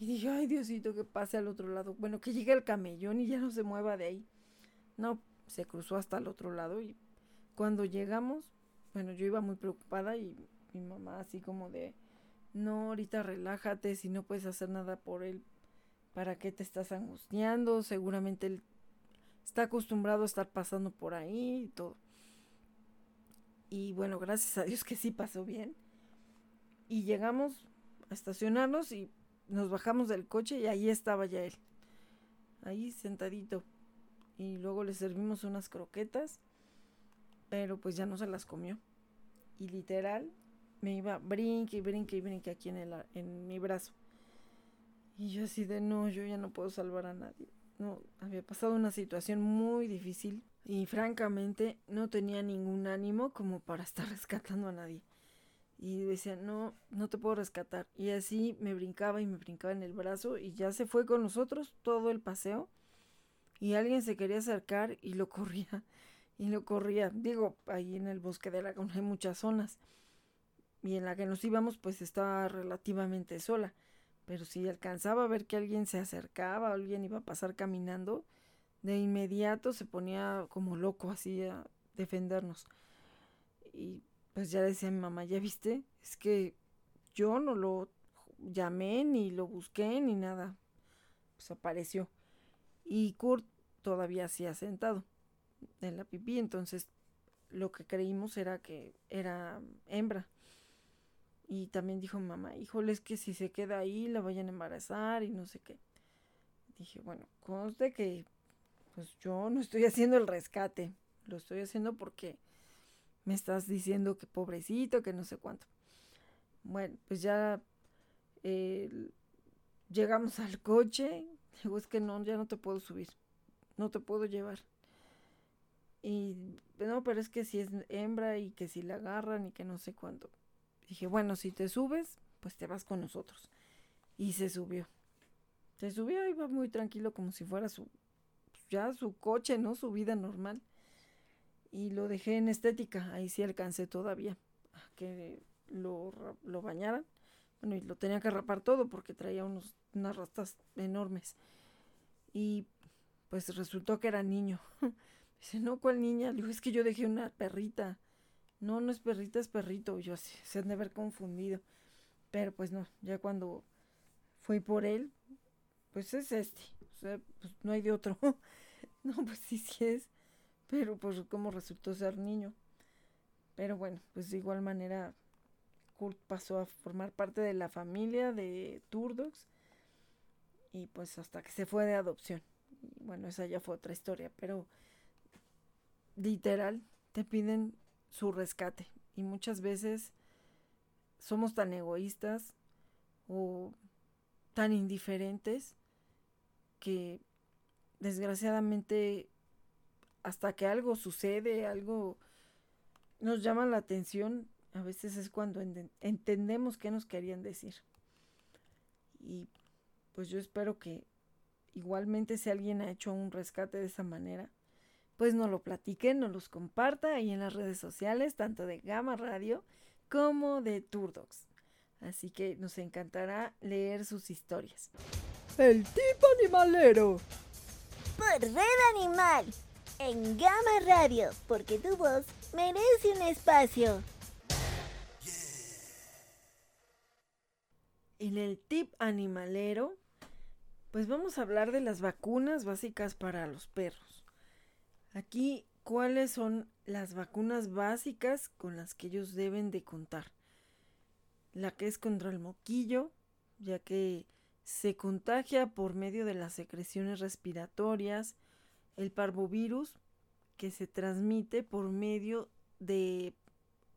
Y dije, ay Diosito, que pase al otro lado. Bueno, que llegue el camellón y ya no se mueva de ahí. No, se cruzó hasta el otro lado y cuando llegamos, bueno, yo iba muy preocupada y mi mamá así como de, no, ahorita relájate, si no puedes hacer nada por él, ¿para qué te estás angustiando? Seguramente él está acostumbrado a estar pasando por ahí y todo. Y bueno, gracias a Dios que sí pasó bien. Y llegamos a estacionarnos y nos bajamos del coche y ahí estaba ya él. Ahí sentadito y luego le servimos unas croquetas, pero pues ya no se las comió. Y literal me iba brinque y brinque y brinque aquí en, el, en mi brazo. Y yo así de no, yo ya no puedo salvar a nadie. No, había pasado una situación muy difícil y francamente no tenía ningún ánimo como para estar rescatando a nadie. Y decía, no, no te puedo rescatar. Y así me brincaba y me brincaba en el brazo y ya se fue con nosotros todo el paseo y alguien se quería acercar y lo corría y lo corría. Digo, ahí en el bosque de Aragón hay muchas zonas y en la que nos íbamos pues estaba relativamente sola. Pero si alcanzaba a ver que alguien se acercaba, o alguien iba a pasar caminando, de inmediato se ponía como loco así a defendernos. Y pues ya decía mi mamá, ¿ya viste? Es que yo no lo llamé, ni lo busqué, ni nada. Pues apareció. Y Kurt todavía hacía sentado en la pipí, entonces lo que creímos era que era hembra. Y también dijo mamá, híjole, es que si se queda ahí la vayan a embarazar y no sé qué. Dije, bueno, conste que pues yo no estoy haciendo el rescate, lo estoy haciendo porque me estás diciendo que pobrecito, que no sé cuánto. Bueno, pues ya eh, llegamos al coche, digo, es que no, ya no te puedo subir no te puedo llevar. Y no, pero es que si es hembra y que si la agarran y que no sé cuánto. Dije, bueno, si te subes, pues te vas con nosotros. Y se subió. Se subió, iba muy tranquilo como si fuera su, ya su coche, ¿no? Su vida normal. Y lo dejé en estética, ahí sí alcancé todavía a que lo, lo bañaran. Bueno, y lo tenía que rapar todo porque traía unos, unas rastas enormes. Y pues resultó que era niño. Dice, no, ¿cuál niña? Le digo, es que yo dejé una perrita. No, no es perrita, es perrito. Yo así, se han de haber confundido. Pero pues no, ya cuando fui por él, pues es este. O sea, pues no hay de otro. no, pues sí, sí es. Pero pues como resultó ser niño. Pero bueno, pues de igual manera, Hulk pasó a formar parte de la familia de Turdox y pues hasta que se fue de adopción. Bueno, esa ya fue otra historia, pero literal te piden su rescate y muchas veces somos tan egoístas o tan indiferentes que desgraciadamente hasta que algo sucede, algo nos llama la atención, a veces es cuando entendemos qué nos querían decir. Y pues yo espero que igualmente si alguien ha hecho un rescate de esa manera, pues nos lo platiquen, nos los comparta ahí en las redes sociales, tanto de Gama Radio como de Turdox. Así que nos encantará leer sus historias. El tipo animalero. Por Red Animal en Gama Radio, porque tu voz merece un espacio. En el tip animalero, pues vamos a hablar de las vacunas básicas para los perros. Aquí, ¿cuáles son las vacunas básicas con las que ellos deben de contar? La que es contra el moquillo, ya que se contagia por medio de las secreciones respiratorias, el parvovirus, que se transmite por medio de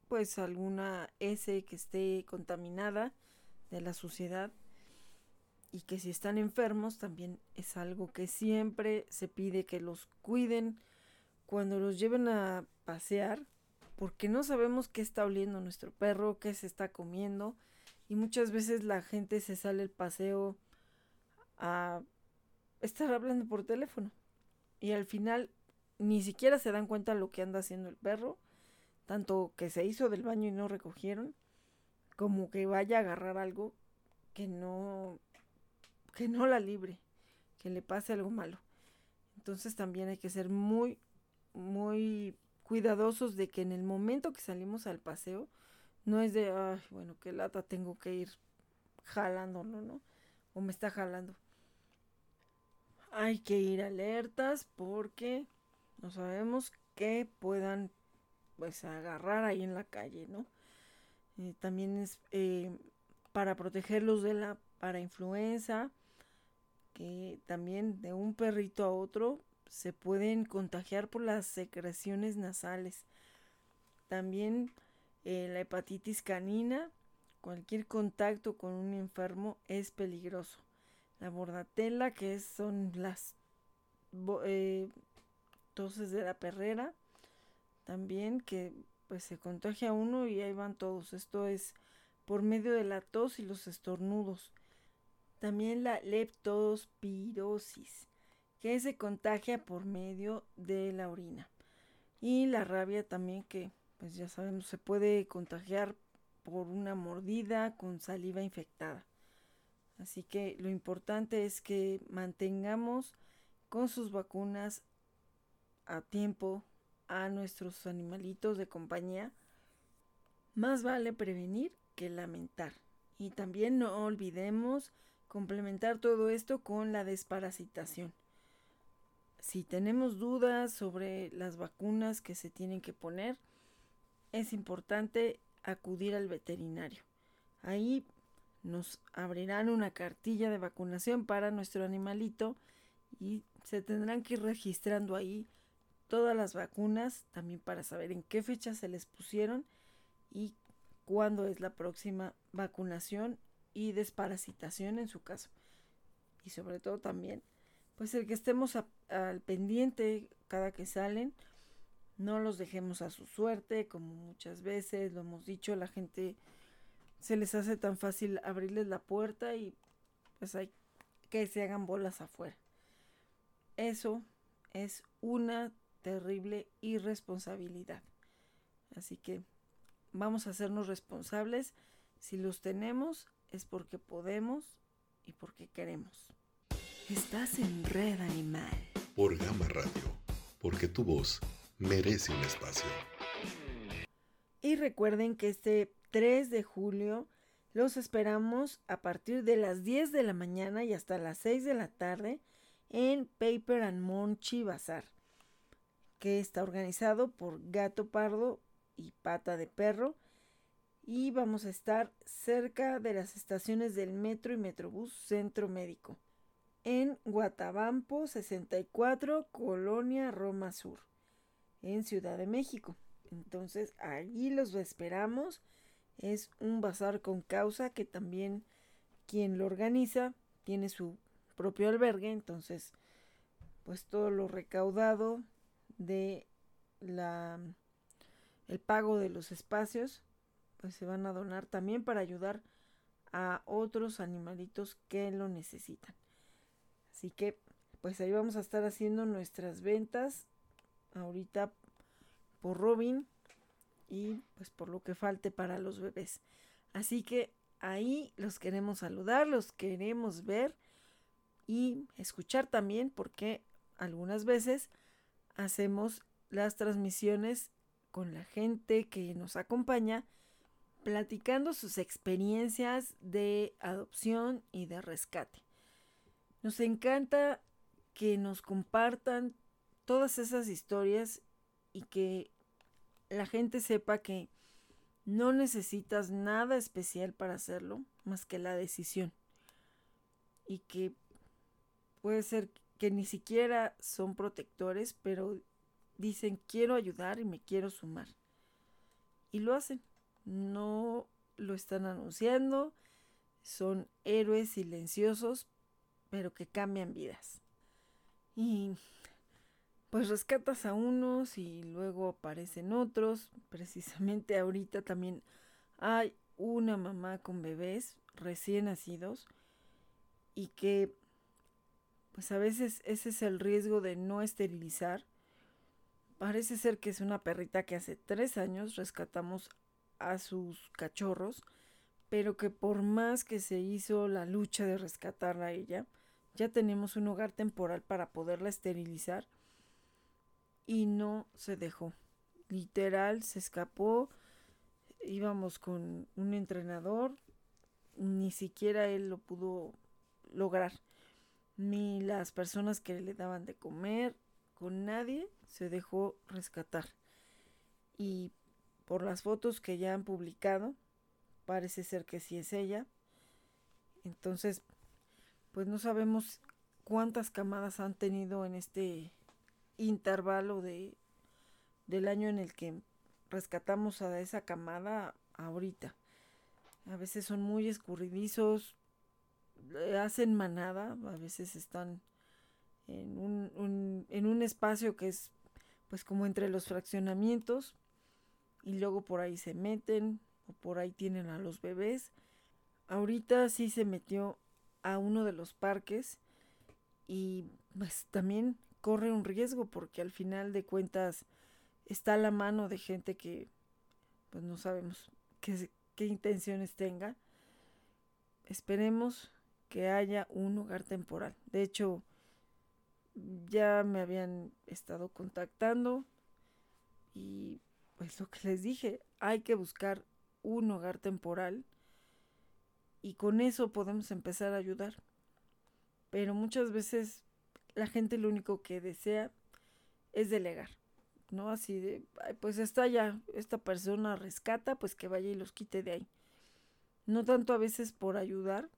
pues alguna S que esté contaminada de la suciedad y que si están enfermos también es algo que siempre se pide que los cuiden cuando los lleven a pasear porque no sabemos qué está oliendo nuestro perro, qué se está comiendo y muchas veces la gente se sale el paseo a estar hablando por teléfono y al final ni siquiera se dan cuenta lo que anda haciendo el perro, tanto que se hizo del baño y no recogieron, como que vaya a agarrar algo que no que no la libre, que le pase algo malo. Entonces también hay que ser muy muy cuidadosos de que en el momento que salimos al paseo no es de, ay, bueno, qué lata tengo que ir jalándolo, ¿no? O me está jalando. Hay que ir alertas porque no sabemos que puedan pues agarrar ahí en la calle, ¿no? Eh, también es eh, para protegerlos de la parainfluenza, que también de un perrito a otro se pueden contagiar por las secreciones nasales. También eh, la hepatitis canina, cualquier contacto con un enfermo es peligroso. La bordatela, que son las toses de la perrera, también que pues se contagia uno y ahí van todos. Esto es por medio de la tos y los estornudos. También la leptospirosis, que se contagia por medio de la orina. Y la rabia también que pues ya sabemos se puede contagiar por una mordida con saliva infectada. Así que lo importante es que mantengamos con sus vacunas a tiempo a nuestros animalitos de compañía, más vale prevenir que lamentar. Y también no olvidemos complementar todo esto con la desparasitación. Si tenemos dudas sobre las vacunas que se tienen que poner, es importante acudir al veterinario. Ahí nos abrirán una cartilla de vacunación para nuestro animalito y se tendrán que ir registrando ahí todas las vacunas, también para saber en qué fecha se les pusieron y cuándo es la próxima vacunación y desparasitación en su caso. Y sobre todo también, pues el que estemos al pendiente cada que salen, no los dejemos a su suerte, como muchas veces lo hemos dicho, la gente se les hace tan fácil abrirles la puerta y pues hay que se hagan bolas afuera. Eso es una terrible irresponsabilidad. Así que vamos a hacernos responsables. Si los tenemos es porque podemos y porque queremos. Estás en Red Animal. Por Gama Radio, porque tu voz merece un espacio. Y recuerden que este 3 de julio los esperamos a partir de las 10 de la mañana y hasta las 6 de la tarde en Paper and Monchi Bazar que está organizado por Gato Pardo y Pata de Perro y vamos a estar cerca de las estaciones del metro y metrobús Centro Médico en Guatabampo 64, Colonia Roma Sur, en Ciudad de México. Entonces allí los esperamos. Es un bazar con causa que también quien lo organiza tiene su propio albergue, entonces pues todo lo recaudado de la el pago de los espacios pues se van a donar también para ayudar a otros animalitos que lo necesitan. Así que pues ahí vamos a estar haciendo nuestras ventas ahorita por Robin y pues por lo que falte para los bebés. Así que ahí los queremos saludar, los queremos ver y escuchar también porque algunas veces hacemos las transmisiones con la gente que nos acompaña platicando sus experiencias de adopción y de rescate. Nos encanta que nos compartan todas esas historias y que la gente sepa que no necesitas nada especial para hacerlo más que la decisión. Y que puede ser que ni siquiera son protectores, pero dicen quiero ayudar y me quiero sumar. Y lo hacen. No lo están anunciando. Son héroes silenciosos, pero que cambian vidas. Y pues rescatas a unos y luego aparecen otros. Precisamente ahorita también hay una mamá con bebés recién nacidos y que pues a veces ese es el riesgo de no esterilizar. Parece ser que es una perrita que hace tres años rescatamos a sus cachorros, pero que por más que se hizo la lucha de rescatarla a ella, ya tenemos un hogar temporal para poderla esterilizar y no se dejó. Literal, se escapó. Íbamos con un entrenador. Ni siquiera él lo pudo lograr. Ni las personas que le daban de comer. Con nadie se dejó rescatar. Y por las fotos que ya han publicado, parece ser que sí es ella. Entonces, pues no sabemos cuántas camadas han tenido en este intervalo de, del año en el que rescatamos a esa camada ahorita. A veces son muy escurridizos, hacen manada, a veces están en un, en un espacio que es pues como entre los fraccionamientos y luego por ahí se meten o por ahí tienen a los bebés. Ahorita sí se metió a uno de los parques y pues también corre un riesgo porque al final de cuentas está a la mano de gente que pues no sabemos qué, intenciones tenga. Esperemos que haya un hogar temporal. De hecho, ya me habían estado contactando y pues lo que les dije, hay que buscar un hogar temporal y con eso podemos empezar a ayudar. Pero muchas veces la gente lo único que desea es delegar, ¿no? Así de, pues está ya, esta persona rescata, pues que vaya y los quite de ahí. No tanto a veces por ayudar,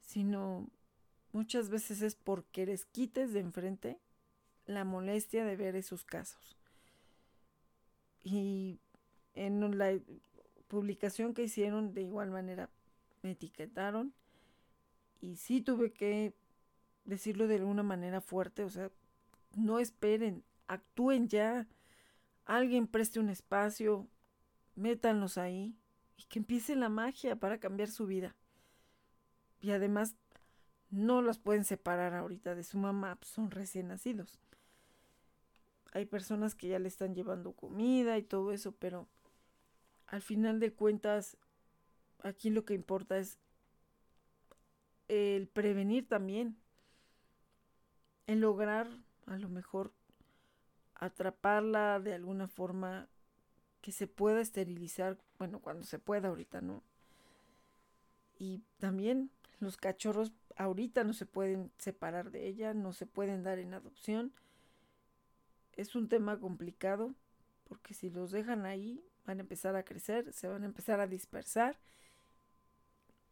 sino muchas veces es porque les quites de enfrente la molestia de ver esos casos. Y en la publicación que hicieron, de igual manera, me etiquetaron y sí tuve que decirlo de alguna manera fuerte, o sea, no esperen, actúen ya, alguien preste un espacio, métanlos ahí y que empiece la magia para cambiar su vida. Y además, no los pueden separar ahorita de su mamá, pues, son recién nacidos. Hay personas que ya le están llevando comida y todo eso, pero al final de cuentas, aquí lo que importa es el prevenir también en lograr a lo mejor atraparla de alguna forma que se pueda esterilizar, bueno, cuando se pueda ahorita, ¿no? Y también los cachorros ahorita no se pueden separar de ella, no se pueden dar en adopción. Es un tema complicado porque si los dejan ahí, van a empezar a crecer, se van a empezar a dispersar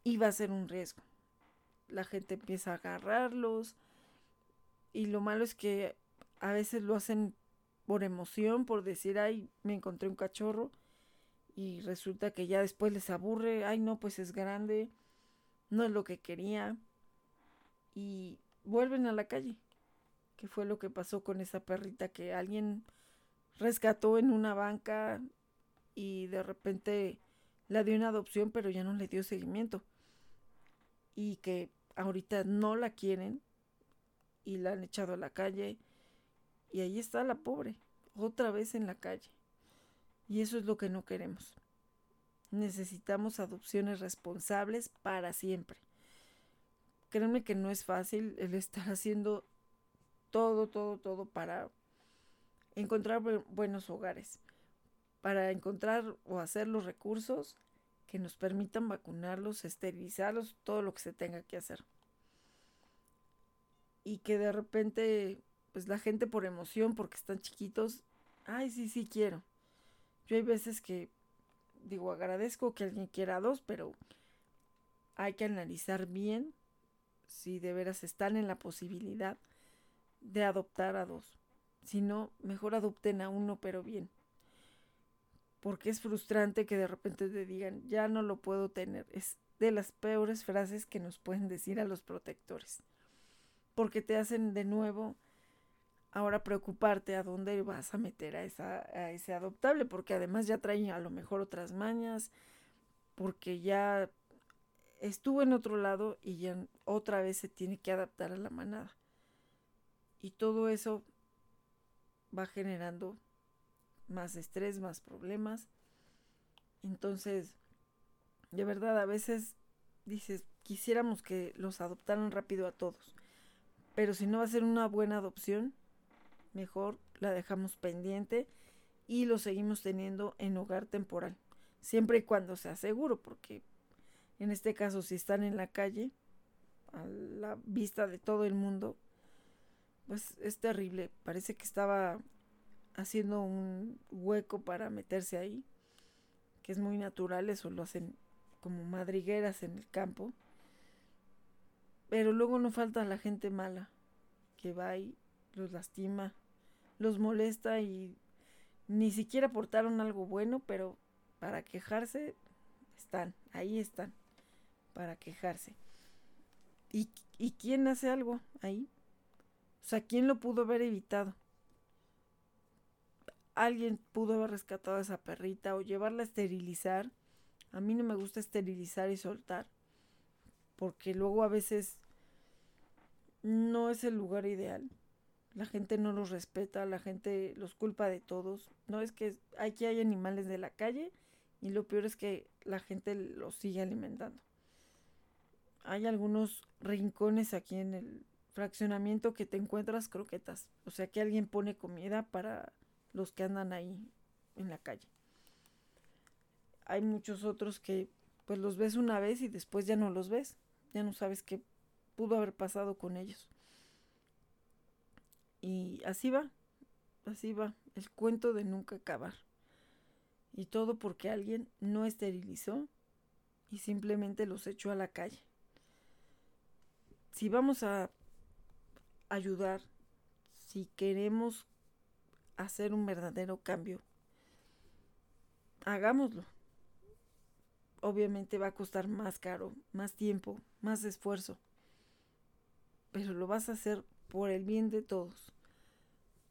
y va a ser un riesgo. La gente empieza a agarrarlos y lo malo es que a veces lo hacen por emoción, por decir, ay, me encontré un cachorro y resulta que ya después les aburre, ay, no, pues es grande, no es lo que quería y vuelven a la calle. ¿Qué fue lo que pasó con esa perrita que alguien rescató en una banca y de repente la dio en adopción, pero ya no le dio seguimiento? Y que ahorita no la quieren y la han echado a la calle y ahí está la pobre, otra vez en la calle. Y eso es lo que no queremos. Necesitamos adopciones responsables para siempre. Créanme que no es fácil el estar haciendo todo, todo, todo para encontrar buenos hogares, para encontrar o hacer los recursos que nos permitan vacunarlos, esterilizarlos, todo lo que se tenga que hacer. Y que de repente, pues la gente por emoción, porque están chiquitos, ay, sí, sí quiero. Yo hay veces que digo, agradezco que alguien quiera dos, pero hay que analizar bien si de veras están en la posibilidad de adoptar a dos. Si no, mejor adopten a uno, pero bien. Porque es frustrante que de repente te digan, ya no lo puedo tener. Es de las peores frases que nos pueden decir a los protectores. Porque te hacen de nuevo ahora preocuparte a dónde vas a meter a, esa, a ese adoptable. Porque además ya traen a lo mejor otras mañas. Porque ya estuvo en otro lado y ya otra vez se tiene que adaptar a la manada. Y todo eso va generando más estrés, más problemas. Entonces, de verdad, a veces dices, quisiéramos que los adoptaran rápido a todos. Pero si no va a ser una buena adopción, mejor la dejamos pendiente y lo seguimos teniendo en hogar temporal. Siempre y cuando sea seguro, porque en este caso si están en la calle, a la vista de todo el mundo, pues es terrible. Parece que estaba haciendo un hueco para meterse ahí, que es muy natural, eso lo hacen como madrigueras en el campo. Pero luego no falta la gente mala, que va y los lastima, los molesta y ni siquiera aportaron algo bueno, pero para quejarse están, ahí están, para quejarse. ¿Y, ¿Y quién hace algo ahí? O sea, ¿quién lo pudo haber evitado? Alguien pudo haber rescatado a esa perrita o llevarla a esterilizar. A mí no me gusta esterilizar y soltar. Porque luego a veces no es el lugar ideal. La gente no los respeta, la gente los culpa de todos. No es que aquí hay animales de la calle y lo peor es que la gente los sigue alimentando. Hay algunos rincones aquí en el fraccionamiento que te encuentras croquetas. O sea que alguien pone comida para los que andan ahí en la calle. Hay muchos otros que pues los ves una vez y después ya no los ves. Ya no sabes qué pudo haber pasado con ellos. Y así va, así va, el cuento de nunca acabar. Y todo porque alguien no esterilizó y simplemente los echó a la calle. Si vamos a ayudar, si queremos hacer un verdadero cambio, hagámoslo. Obviamente va a costar más caro, más tiempo, más esfuerzo, pero lo vas a hacer por el bien de todos.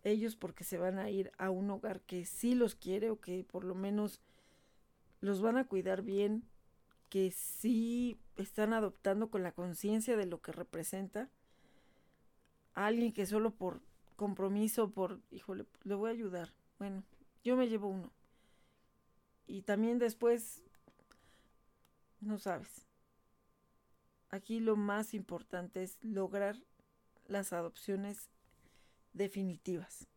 Ellos porque se van a ir a un hogar que sí los quiere o que por lo menos los van a cuidar bien, que sí están adoptando con la conciencia de lo que representa alguien que solo por compromiso, por, híjole, le voy a ayudar. Bueno, yo me llevo uno. Y también después, no sabes. Aquí lo más importante es lograr las adopciones definitivas.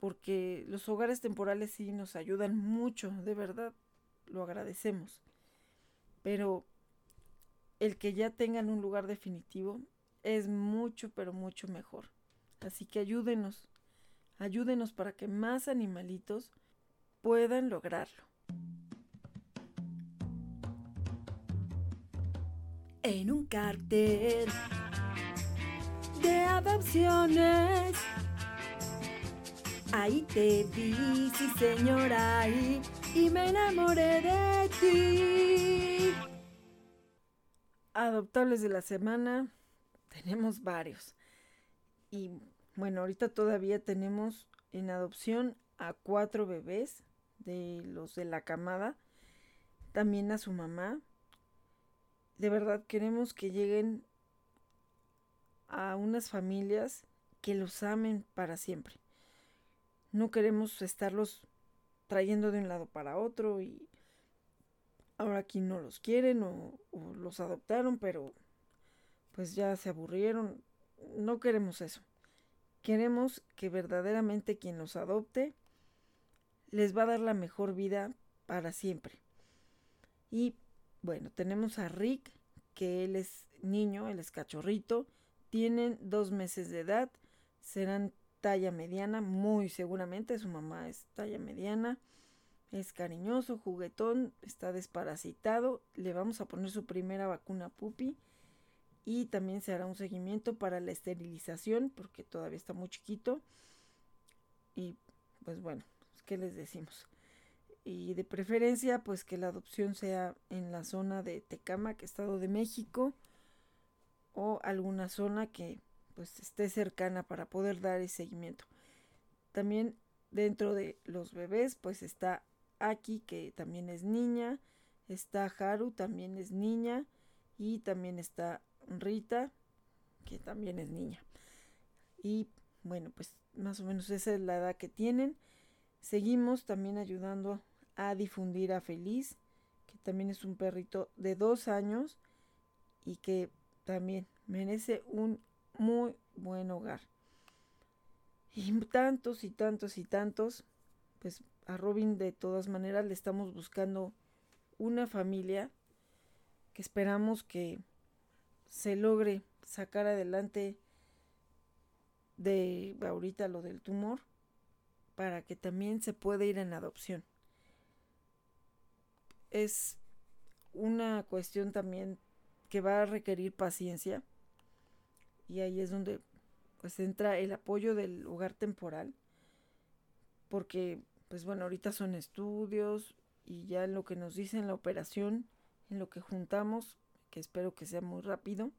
Porque los hogares temporales sí nos ayudan mucho, de verdad, lo agradecemos. Pero el que ya tengan un lugar definitivo es mucho, pero mucho mejor. Así que ayúdenos, ayúdenos para que más animalitos puedan lograrlo. En un cartel de adopciones, ahí te vi, sí señora, ahí, y me enamoré de ti. Adoptables de la semana, tenemos varios. Y bueno, ahorita todavía tenemos en adopción a cuatro bebés de los de la camada, también a su mamá. De verdad queremos que lleguen a unas familias que los amen para siempre. No queremos estarlos trayendo de un lado para otro y ahora aquí no los quieren o, los adoptaron, pero pues ya se aburrieron. No queremos eso. Queremos que verdaderamente quien los adopte les va a dar la mejor vida para siempre. Y bueno, tenemos a Rick, que él es niño, él es cachorrito, tienen dos meses de edad, serán talla mediana, muy seguramente, su mamá es talla mediana, es cariñoso, juguetón, está desparasitado, le vamos a poner su primera vacuna pupi y también se hará un seguimiento para la esterilización porque todavía está muy chiquito y pues bueno, ¿qué les decimos? Y de preferencia pues que la adopción sea en la zona de Tecamac, Estado de México o alguna zona que pues esté cercana para poder dar ese seguimiento. También dentro de los bebés pues está Aki que también es niña, está Haru también es niña y también está Rita, que también es niña. Y bueno, pues más o menos esa es la edad que tienen. Seguimos también ayudando a difundir a Feliz, que también es un perrito de dos años y que también merece un muy buen hogar. Y tantos y tantos y tantos, pues a Robin de todas maneras le estamos buscando una familia que esperamos que se logre sacar adelante de ahorita lo del tumor para que también se pueda ir en adopción. Es una cuestión también que va a requerir paciencia y ahí es donde pues entra el apoyo del hogar temporal porque pues bueno ahorita son estudios y ya lo que nos dicen la operación en lo que juntamos que espero que sea muy rápido,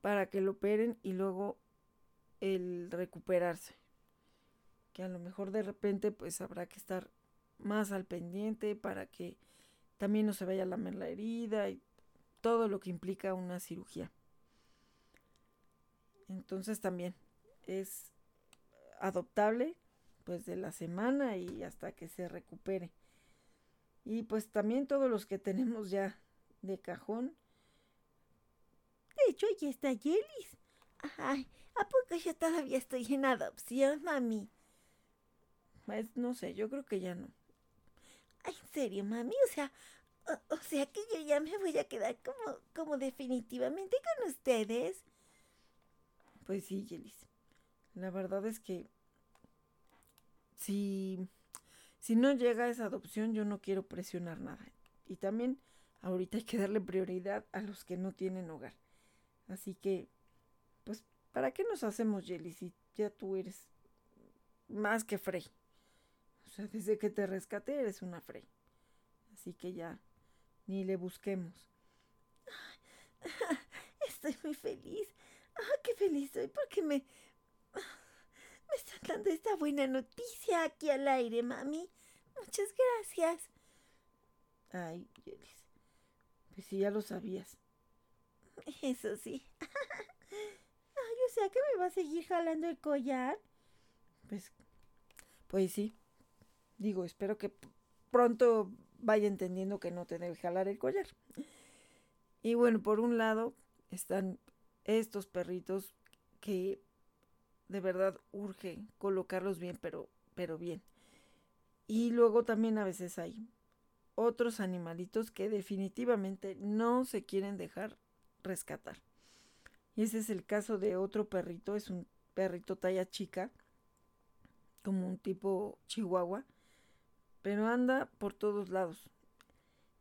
para que lo operen y luego el recuperarse. Que a lo mejor de repente pues habrá que estar más al pendiente para que también no se vaya a lamer la herida y todo lo que implica una cirugía. Entonces también es adoptable pues de la semana y hasta que se recupere. Y pues también todos los que tenemos ya de cajón. De hecho, ahí está Yelis. Ay, ¿a poco yo todavía estoy en adopción, mami? Pues no sé, yo creo que ya no. Ay, en serio, mami, o sea, o, sea que yo ya me voy a quedar como, como definitivamente con ustedes. Pues sí, Yelis. La verdad es que si, si no llega esa adopción, yo no quiero presionar nada. Y también ahorita hay que darle prioridad a los que no tienen hogar. Así que, pues, ¿para qué nos hacemos, Jelly, si ya tú eres más que Frey? O sea, desde que te rescaté eres una Frey. Así que ya, ni le busquemos. Estoy muy feliz. Ah, qué feliz soy porque me... Me están dando esta buena noticia aquí al aire, mami. Muchas gracias. Ay, Jelly. Pues sí, ya lo sabías. Eso sí. Ay, o sea que me va a seguir jalando el collar. Pues, pues sí. Digo, espero que pronto vaya entendiendo que no te debe jalar el collar. Y bueno, por un lado están estos perritos que de verdad urge colocarlos bien, pero, pero bien. Y luego también a veces hay otros animalitos que definitivamente no se quieren dejar rescatar. Y ese es el caso de otro perrito, es un perrito talla chica, como un tipo chihuahua, pero anda por todos lados.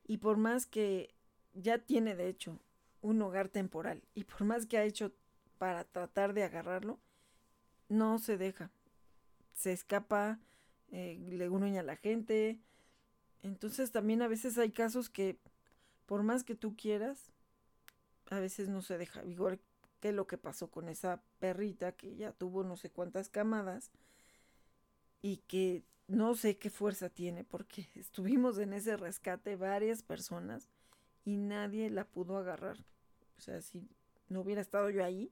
Y por más que ya tiene de hecho un hogar temporal y por más que ha hecho para tratar de agarrarlo, no se deja. Se escapa, eh, le gruña a la gente. Entonces también a veces hay casos que por más que tú quieras, a veces no se deja. Igual que lo que pasó con esa perrita que ya tuvo no sé cuántas camadas y que no sé qué fuerza tiene porque estuvimos en ese rescate varias personas y nadie la pudo agarrar. O sea, si no hubiera estado yo ahí,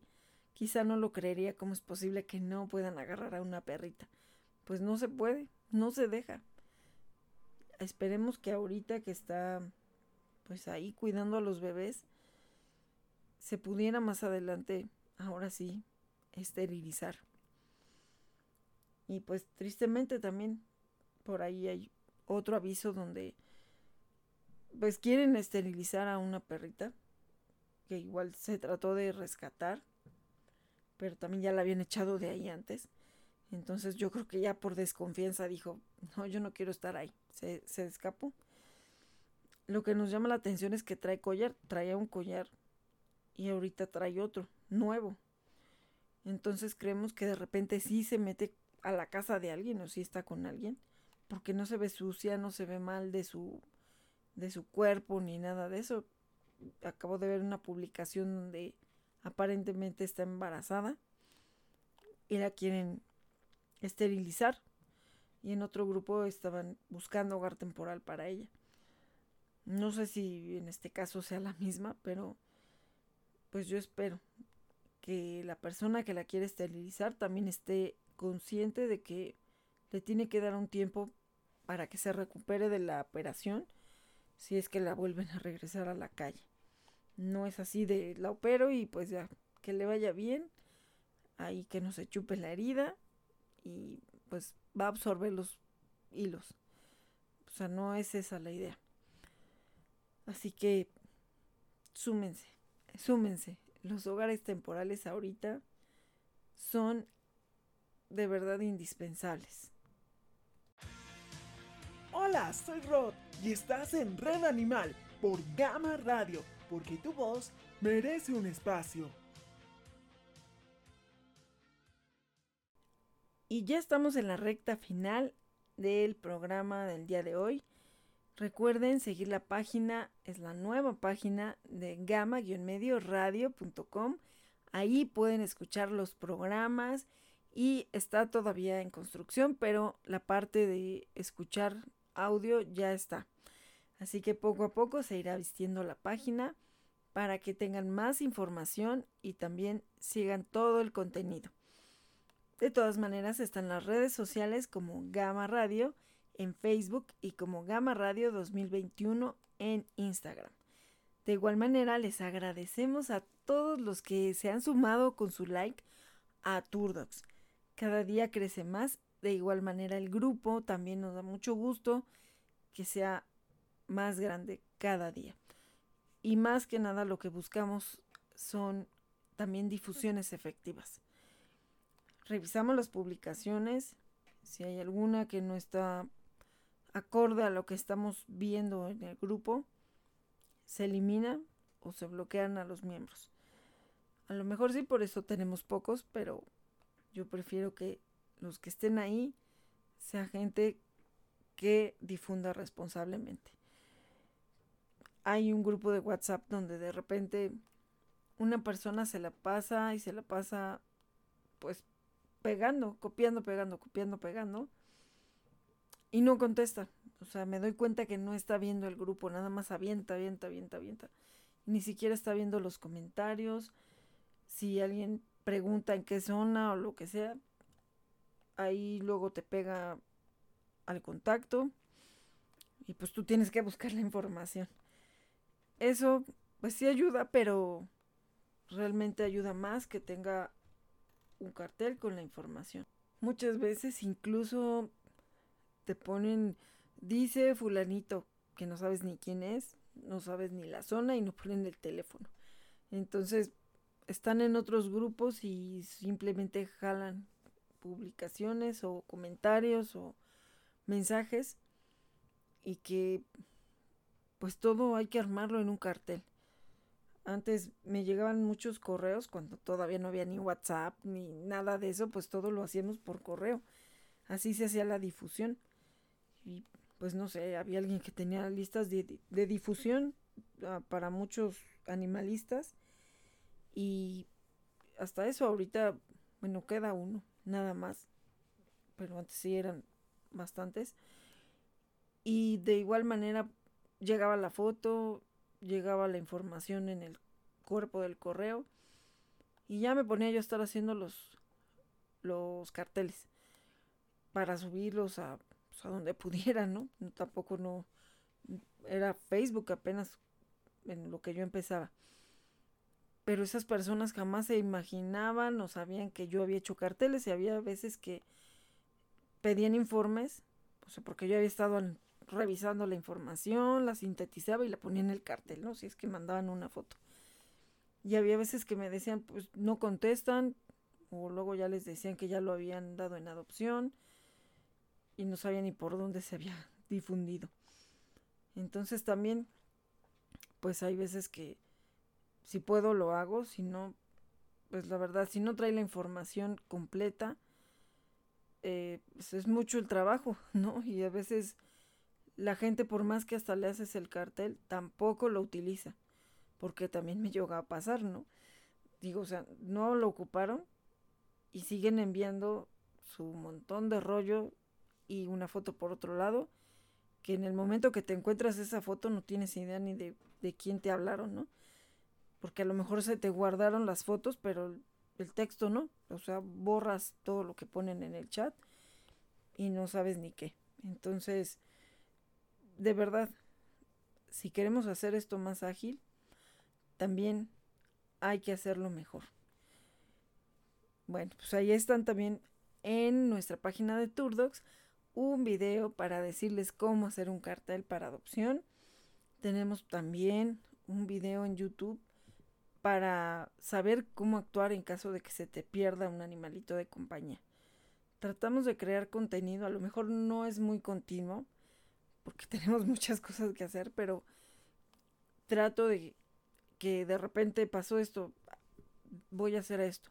quizá no lo creería cómo es posible que no puedan agarrar a una perrita. Pues no se puede, no se deja. Esperemos que ahorita que está pues ahí cuidando a los bebés, se pudiera más adelante, ahora sí, esterilizar. Y pues tristemente también por ahí hay otro aviso donde pues quieren esterilizar a una perrita que igual se trató de rescatar, pero también ya la habían echado de ahí antes. Entonces yo creo que ya por desconfianza dijo, no, yo no quiero estar ahí. Se, se escapó. Lo que nos llama la atención es que trae collar, traía un collar y ahorita trae otro, nuevo. Entonces creemos que de repente sí se mete a la casa de alguien o sí está con alguien, porque no se ve sucia, no se ve mal de su de su cuerpo ni nada de eso acabo de ver una publicación donde aparentemente está embarazada y la quieren esterilizar y en otro grupo estaban buscando hogar temporal para ella. No sé si en este caso sea la misma, pero pues yo espero que la persona que la quiere esterilizar también esté consciente de que le tiene que dar un tiempo para que se recupere de la operación si es que la vuelven a regresar a la calle. No es así de la opero y pues ya, que le vaya bien, ahí que no se chupe la herida y pues va a absorber los hilos. O sea, no es esa la idea. Así que súmense, súmense. Los hogares temporales ahorita son de verdad indispensables. Hola, soy Rod y estás en Red Animal por Gama Radio porque tu voz merece un espacio. Y ya estamos en la recta final del programa del día de hoy. Recuerden seguir la página, es la nueva página de gama-medio-radio.com. Ahí pueden escuchar los programas y está todavía en construcción, pero la parte de escuchar audio ya está. Así que poco a poco se irá vistiendo la página para que tengan más información y también sigan todo el contenido. De todas maneras están las redes sociales como Gama Radio en Facebook y como Gama Radio 2021 en Instagram. De igual manera les agradecemos a todos los que se han sumado con su like a Turdox. Cada día crece más. De igual manera el grupo también nos da mucho gusto que sea más grande cada día. Y más que nada lo que buscamos son también difusiones efectivas. Revisamos las publicaciones, si hay alguna que no está acorde a lo que estamos viendo en el grupo, se elimina o se bloquean a los miembros. A lo mejor sí, por eso tenemos pocos, pero yo prefiero que los que estén ahí sea gente que difunda responsablemente hay un grupo de WhatsApp donde de repente una persona se la pasa y se la pasa pues pegando, copiando, pegando, copiando, pegando y no contesta. O sea, me doy cuenta que no está viendo el grupo, nada más avienta, avienta, avienta, avienta. Ni siquiera está viendo los comentarios. Si alguien pregunta en qué zona o lo que sea, ahí luego te pega al contacto y pues tú tienes que buscar la información eso pues sí ayuda, pero realmente ayuda más que tenga un cartel con la información. Muchas veces incluso te ponen, dice fulanito, que no sabes ni quién es, no sabes ni la zona y no ponen el teléfono. Entonces están en otros grupos y simplemente jalan publicaciones o comentarios o mensajes y que pues todo hay que armarlo en un cartel. Antes me llegaban muchos correos cuando todavía no había ni WhatsApp ni nada de eso, pues todo lo hacíamos por correo. Así se hacía la difusión. Y pues no sé, había alguien que tenía listas de, de difusión ah, para muchos animalistas y hasta eso ahorita, bueno, queda uno, nada más. Pero antes sí eran bastantes. Y de igual manera llegaba la foto, llegaba la información en el cuerpo del correo. Y ya me ponía yo a estar haciendo los, los carteles para subirlos a, pues, a donde pudiera, ¿no? Tampoco no era Facebook apenas en lo que yo empezaba pero esas personas jamás se imaginaban o sabían que yo había hecho carteles y había veces que pedían informes, o sea, porque yo había estado revisando la información, la sintetizaba y la ponía en el cartel, ¿no? Si es que mandaban una foto. Y había veces que me decían, pues no contestan, o luego ya les decían que ya lo habían dado en adopción y no sabían ni por dónde se había difundido. Entonces también, pues hay veces que si puedo lo hago, si no, pues la verdad, si no trae la información completa, eh, pues es mucho el trabajo, ¿no? Y a veces la gente, por más que hasta le haces el cartel, tampoco lo utiliza, porque también me llega a pasar, ¿no? Digo, o sea, no lo ocuparon y siguen enviando su montón de rollo y una foto por otro lado, que en el momento que te encuentras esa foto no tienes idea ni de, de quién te hablaron, ¿no? porque a lo mejor se te guardaron las fotos, pero el texto no, o sea, borras todo lo que ponen en el chat y no sabes ni qué. Entonces, de verdad, si queremos hacer esto más ágil, también hay que hacerlo mejor. Bueno, pues ahí están también en nuestra página de Turdocs un video para decirles cómo hacer un cartel para adopción. Tenemos también un video en YouTube para saber cómo actuar en caso de que se te pierda un animalito de compañía. Tratamos de crear contenido, a lo mejor no es muy continuo, porque tenemos muchas cosas que hacer, pero trato de que de repente pasó esto, voy a hacer esto.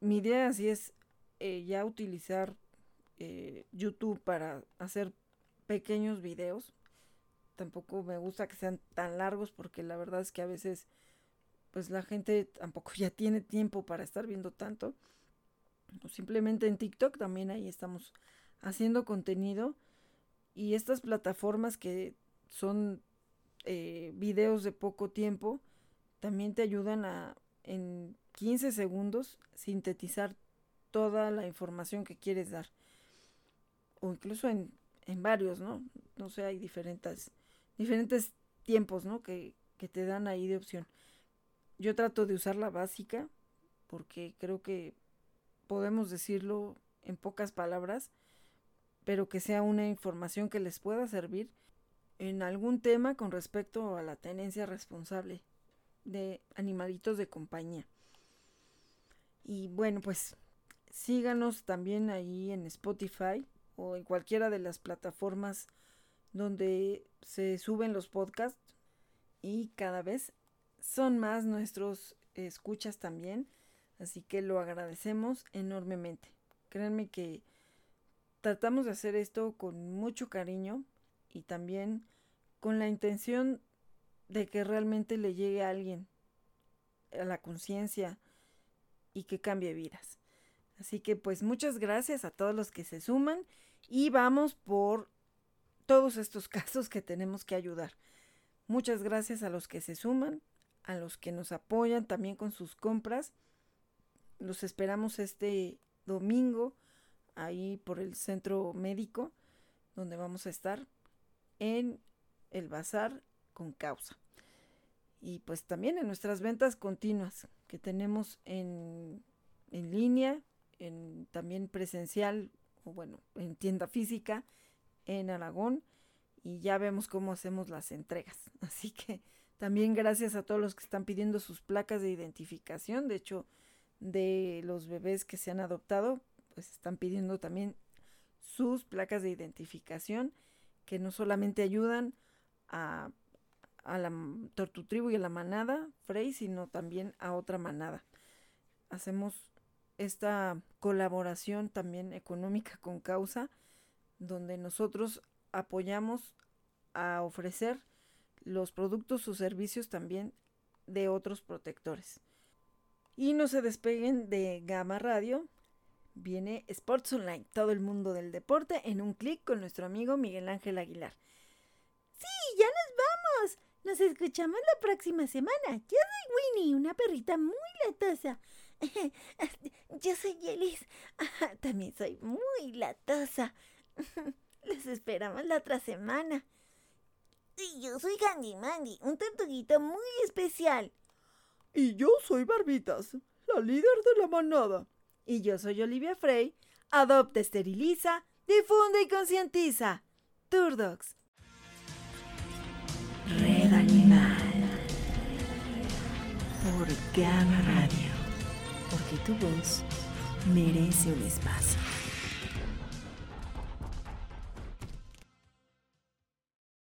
Mi idea así es eh, ya utilizar eh, YouTube para hacer pequeños videos. Tampoco me gusta que sean tan largos porque la verdad es que a veces pues la gente tampoco ya tiene tiempo para estar viendo tanto. O simplemente en TikTok también ahí estamos haciendo contenido. Y estas plataformas que son eh, videos de poco tiempo, también te ayudan a en 15 segundos sintetizar toda la información que quieres dar. O incluso en, en varios, ¿no? No sé, hay diferentes, diferentes tiempos, ¿no? Que, que te dan ahí de opción. Yo trato de usar la básica porque creo que podemos decirlo en pocas palabras, pero que sea una información que les pueda servir en algún tema con respecto a la tenencia responsable de animalitos de compañía. Y bueno, pues síganos también ahí en Spotify o en cualquiera de las plataformas donde se suben los podcasts y cada vez son más nuestros escuchas también, así que lo agradecemos enormemente. Créanme que tratamos de hacer esto con mucho cariño y también con la intención de que realmente le llegue a alguien a la conciencia y que cambie vidas. Así que pues muchas gracias a todos los que se suman y vamos por todos estos casos que tenemos que ayudar. Muchas gracias a los que se suman, a los que nos apoyan también con sus compras. Los esperamos este domingo ahí por el centro médico donde vamos a estar en el bazar con causa. Y pues también en nuestras ventas continuas que tenemos en, en línea, en también presencial o bueno, en tienda física en Aragón y ya vemos cómo hacemos las entregas. Así que también gracias a todos los que están pidiendo sus placas de identificación. De hecho, de los bebés que se han adoptado, pues están pidiendo también sus placas de identificación que no solamente ayudan a, a la Tortutribu y a la manada Frey, sino también a otra manada. Hacemos esta colaboración también económica con causa, donde nosotros apoyamos a ofrecer los productos o servicios también de otros protectores. Y no se despeguen de Gama Radio. Viene Sports Online, todo el mundo del deporte en un clic con nuestro amigo Miguel Ángel Aguilar. Y ya nos vamos. Nos escuchamos la próxima semana. Yo soy Winnie, una perrita muy latosa. Yo soy Yelis. También soy muy latosa. Los esperamos la otra semana. Y yo soy Candy Mandy, un tortuguito muy especial. Y yo soy Barbitas, la líder de la manada. Y yo soy Olivia Frey. Adopta, esteriliza, difunde y concientiza. Turdocs. Red Animal. Por Gama Radio. Porque tu voz merece un espacio.